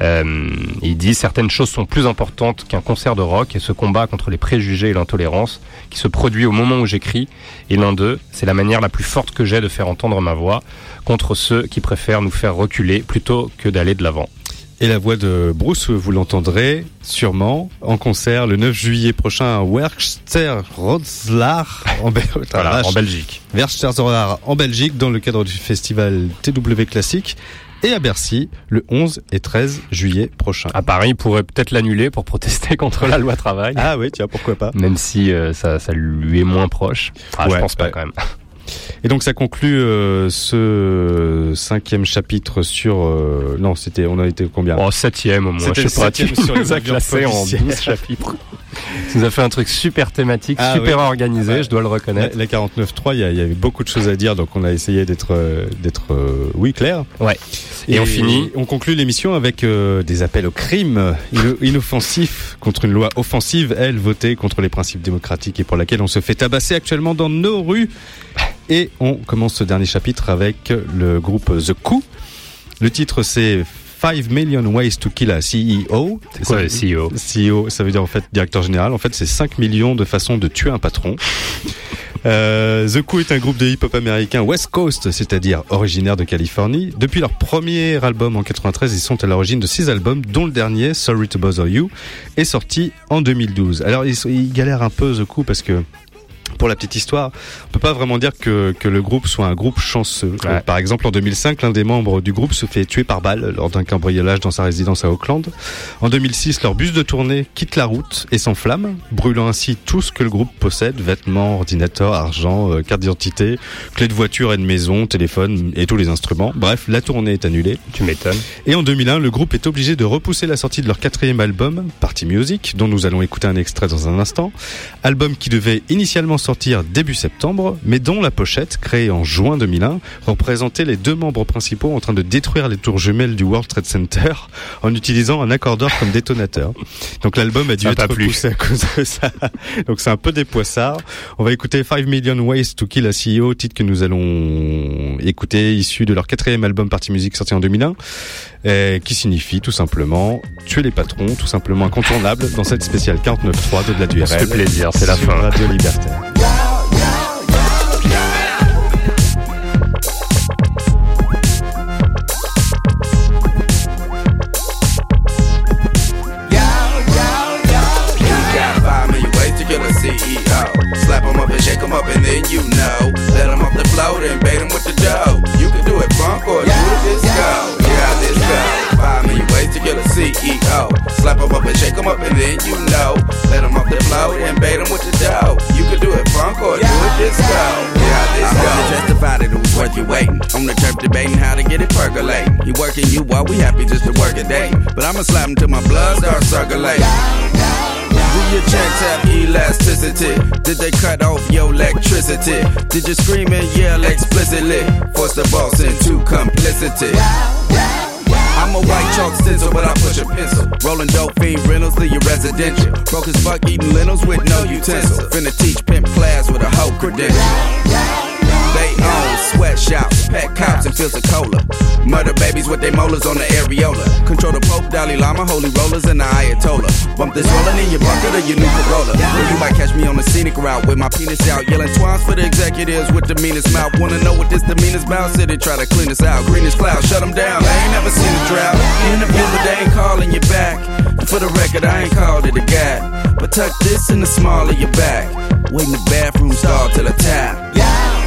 Il dit certaines choses sont plus importantes qu'un concert de rock et ce combat contre les préjugés et l'intolérance qui se produit au moment où j'écris est l'un d'eux. C'est la manière la plus forte que j'ai de faire entendre ma voix contre ceux qui préfèrent nous faire reculer plutôt que d'aller de l'avant. Et la voix de Bruce, vous l'entendrez sûrement en concert le 9 juillet prochain à Werchter en, Voilà, en Belgique. Werchter en Belgique dans le cadre du festival TW Classique et à Bercy le 11 et 13 juillet prochain. À Paris, il pourrait peut-être l'annuler pour protester contre la loi travail. Ah oui, tiens, pourquoi pas. Même si euh, ça, ça lui est moins proche. Ah, je Ouais, pense pas ouais. quand même. Et donc ça conclut euh, ce cinquième chapitre sur... euh, non, c'était... On a été combien? En septième au moins. Je sais pas, sur les classé en policières. 12 chapitres. Tu nous as fait un truc super thématique, Ah, super oui. organisé, Ouais. je dois le reconnaître. la 49.3, il y, a- avait beaucoup de choses à dire, donc on a essayé d'être, euh, d'être, euh, oui, clair. Ouais. Et on finit On conclut l'émission avec des appels au crime ino- inoffensifs contre une loi offensive, elle votée contre les principes démocratiques et pour laquelle on se fait tabasser actuellement dans nos rues. Et on commence ce dernier chapitre avec le groupe The Coup. Le titre c'est 5 million ways to kill a CEO. C'est quoi, le CEO CEO, ça veut dire en fait directeur général. En fait, c'est 5 millions de façons de tuer un patron. Euh, The Coup est un groupe de hip-hop américain West Coast, c'est-à-dire originaire de Californie. Depuis leur premier album en 93, ils sont à l'origine de six albums, dont le dernier, Sorry to Bother You, est sorti en 2012. Alors ils, ils galèrent un peu The Coup parce que pour la petite histoire, on peut pas vraiment dire que, que le groupe soit un groupe chanceux. Ouais. Par exemple, en 2005, l'un des membres du groupe se fait tuer par balle lors d'un cambriolage dans sa résidence à Auckland. En 2006, leur bus de tournée quitte la route et s'enflamme, brûlant ainsi tout ce que le groupe possède, vêtements, ordinateurs, argent, euh, carte d'identité, clés de voiture et de maison, téléphone et tous les instruments. Bref, la tournée est annulée. Tu m'étonnes. Et en 2001, le groupe est obligé de repousser la sortie de leur quatrième album, Party Music, dont nous allons écouter un extrait dans un instant. Album qui devait initialement sortir début septembre, mais dont la pochette, créée en juin 2001, représentait les deux membres principaux en train de détruire les tours jumelles du World Trade Center en utilisant un accordeur comme détonateur. Donc l'album a dû Ça a être repoussé à cause de ça. Donc c'est un peu des poissards. On va écouter 5 Million Ways to Kill a CEO, titre que nous allons écouter issu de leur quatrième album Party Music sorti en 2001, euh, qui signifie tout simplement tuer les patrons, tout simplement incontournable dans cette spéciale 49.3 de la DURL. fait plaisir, c'est la fin. Radio Libertaire. CEO. Slap him up and shake him up, and then you know. Let him off the float and bait him with the dough. You can do it funk or do it disco. Yeah, this go. I justified it, it was worth you waiting. On the turf debating how to get it percolating. He working you while we happy just to work a day. But I'ma slap him till my blood starts circulating. Do your checks have elasticity? Did they cut off your electricity? Did you scream and yell explicitly? Force the boss into complicity. I'm a white chalk stencil, but I push a pencil. Rolling dope fiend rentals, leave your residential. Broke as fuck eating lentils with no utensil. Finna teach pimp class with a hoe credential. They own sweatshops, pet cops, and fields of cola. Murder babies with their molars on the areola. Control the Pope, Dalai Lama, holy rollers, and the Ayatollah. Bump this rolling in your bucket or your new Corolla. Or you might catch me on the scenic route with my penis out, yelling twines for the executives with the meanest mouth. Wanna know what this the meanest about? City try to clean us out. Green as cloud, shut them down. I ain't never seen a drought. In the but they ain't calling you back. For the record, I ain't called it a gap. But tuck this in the small of your back. Wait in the bathroom stall till I tap. You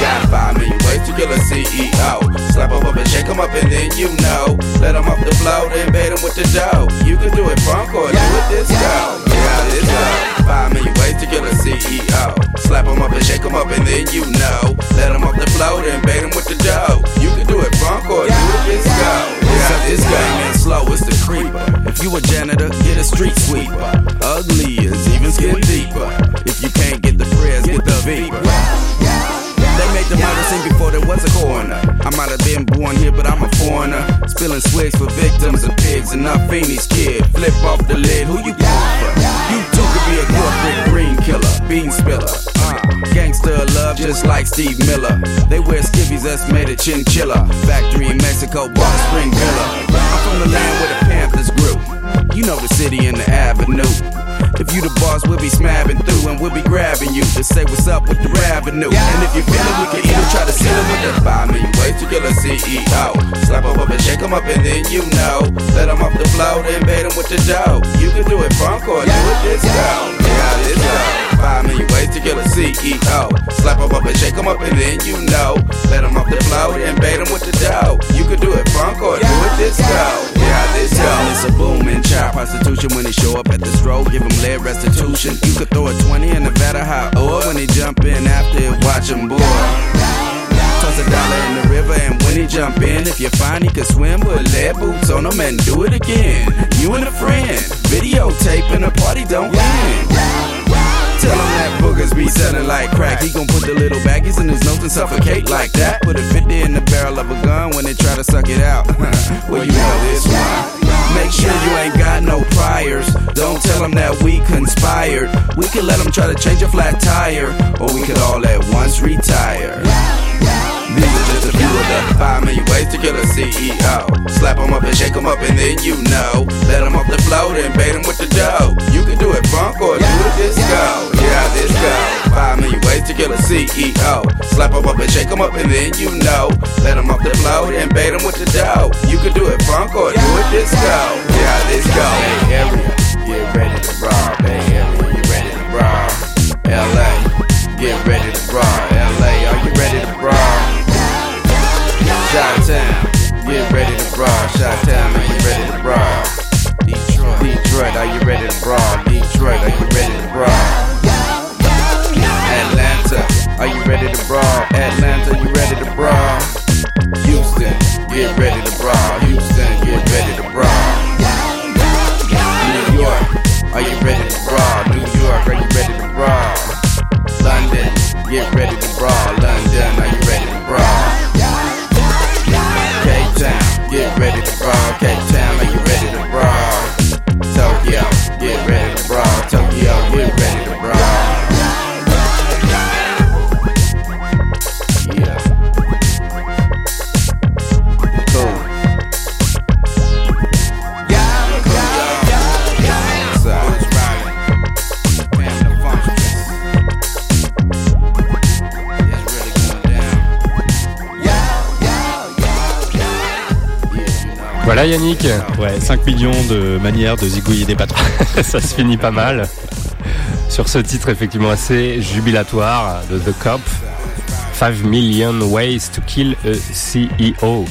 got five million ways to kill a CEO. Slap him up and shake him up, and then you know. Let him off the float and bait him with the dough. You can do it funk or do it disco. Yeah, this go. Five million ways to kill a CEO. Slap him up and shake him up, and then you know. Let him off the float and bait him with the dough. You can do it funk or do it disco. Yeah, this game ain't slow, it's the creeper. If you a janitor, get a street sweeper. Ugly is even skin deeper. If you can't get the prayers, get the Viper. They made the murder scene before there was a coroner. I might have been born here, but I'm a foreigner. Spilling swigs for victims of pigs and not Phoenix kid. Flip off the lid, who you pulling for? You too could be a corporate green killer, bean spiller. Uh, gangster love, just like Steve Miller. They wear skivvies that's made of chinchilla. Factory in Mexico, bar Spring Villa. I'm from the land where the Panthers grew. You know the city and the avenue. If you the boss, we'll be smabbing through and we'll be grabbing you to say what's up with the revenue. And if you feel it, we can either try to seal it with the five million ways to kill a CEO. Slap him up and shake him up, and then you know. Let him off the float and bait him with the dough. You can do it funk or do it disco. Yeah, this go. Five million ways to kill a CEO. Slap him up and shake him up, and then you know. Let him off the float and bait him with the dough. You can do it funk or do it disco. This go. It's a booming child prostitution when they show up at the stroke. Give him lead restitution. You could throw a 20 in the vat of hot oil when they jump in after it, watch him boil. Toss a dollar in the river, and when he jump in, if you find he can swim, put lead boots on him and do it again. You and a friend. videotaping the party don't end. Tell him that boogers be selling like crack. He gon' put the little baggies in his nose and suffocate like that. Put a 50 in the barrel of a gun when they try to suck it out. well, you know this one. Make sure you ain't got no priors. Don't tell them that we conspired. We could let them try to change a flat tire, or we could all at once retire. Of the five million ways to kill a CEO. Slap 'em up and shake 'em up, and then you know. Let 'em off the float and bait 'em with the dough. You can do it funk or do it disco. Yeah, this go. Five million ways to kill a CEO. Slap 'em up and shake 'em up, and then you know. Let 'em off the float and bait 'em with the dough. You can do it funk or do it disco. Yeah, this go. Bay Area, get ready to rob. Bay Area, you ready to rob. LA, get ready to rob. Shot Town, get ready to brawl. Shot Town, are you ready to brawl? Detroit, Detroit, are you ready to brawl? Detroit, are you ready to brawl? Atlanta, are you ready to brawl? Atlanta, you ready to brawl? Houston, get ready to brawl. Houston, get ready to brawl. New York, are you ready to brawl? New York, are you ready to brawl? London, get ready to brawl. Voilà Yannick. Ouais, 5 millions de manières de zigouiller des patrons. ça se finit pas mal. Sur ce titre effectivement assez jubilatoire de The Cop. 5 million ways to kill a CEO.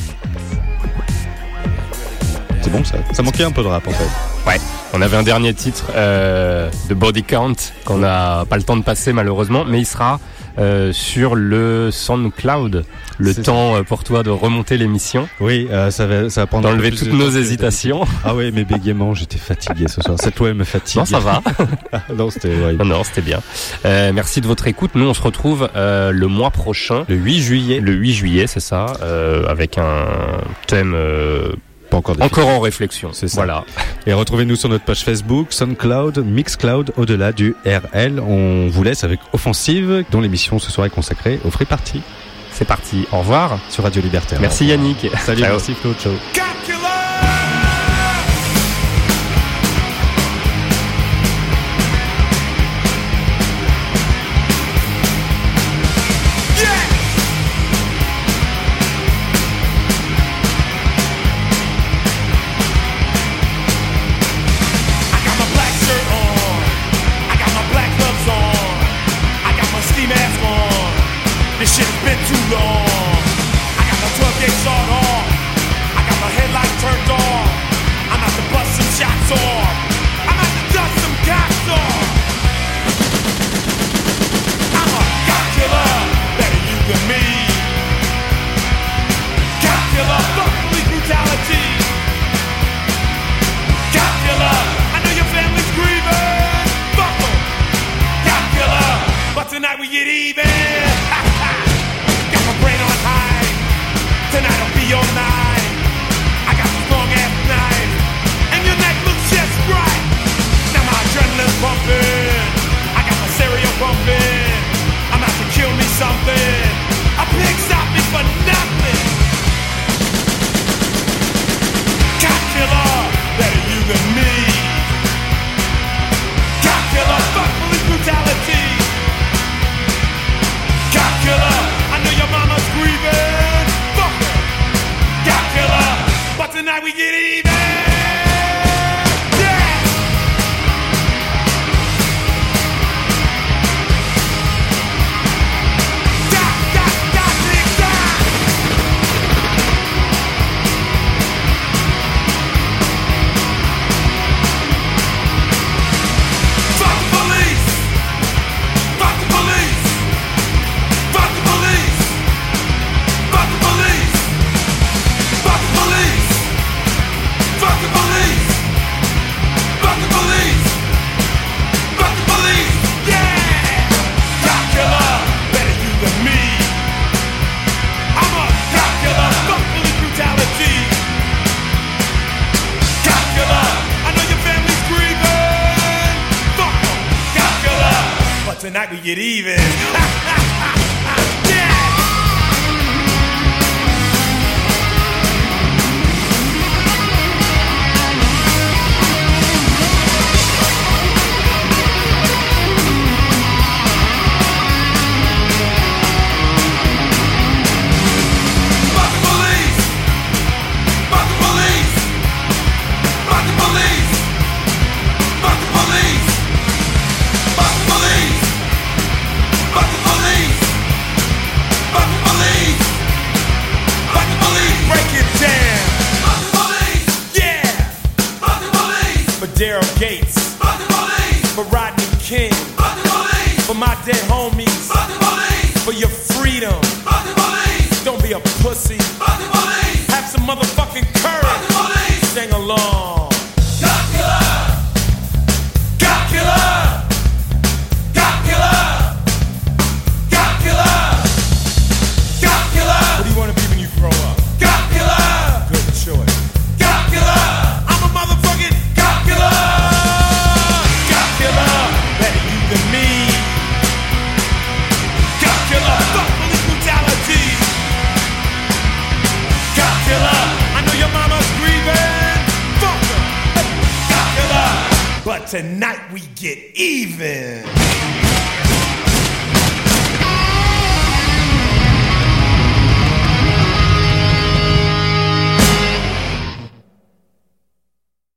C'est bon ça. Ça manquait un peu de rap en fait. Ouais, on avait un dernier titre euh, de Body Count qu'on n'a pas le temps de passer malheureusement, mais il sera euh, sur le SoundCloud. Le temps euh, pour toi de remonter l'émission. Oui, euh, ça va, ça va prendre D'enlever toutes de nos hésitations. Ah oui, mes bégaiements, j'étais fatigué ce soir. Cette loi me fatigue. Non, ça va. non, c'était ouais. Non, non, c'était bien. Euh, merci de votre écoute. Nous, on se retrouve le mois prochain. Le 8 juillet. Le 8 juillet, c'est ça, avec un thème Pas encore en réflexion. C'est ça. Voilà. Et retrouvez-nous sur notre page Facebook, SoundCloud, Mixcloud, au-delà du RL. On vous laisse avec Offensive, dont l'émission ce soir est consacrée au Free Party C'est parti. Au revoir. sur Radio Libertaire. Merci Yannick. Salut, merci Claude, ciao.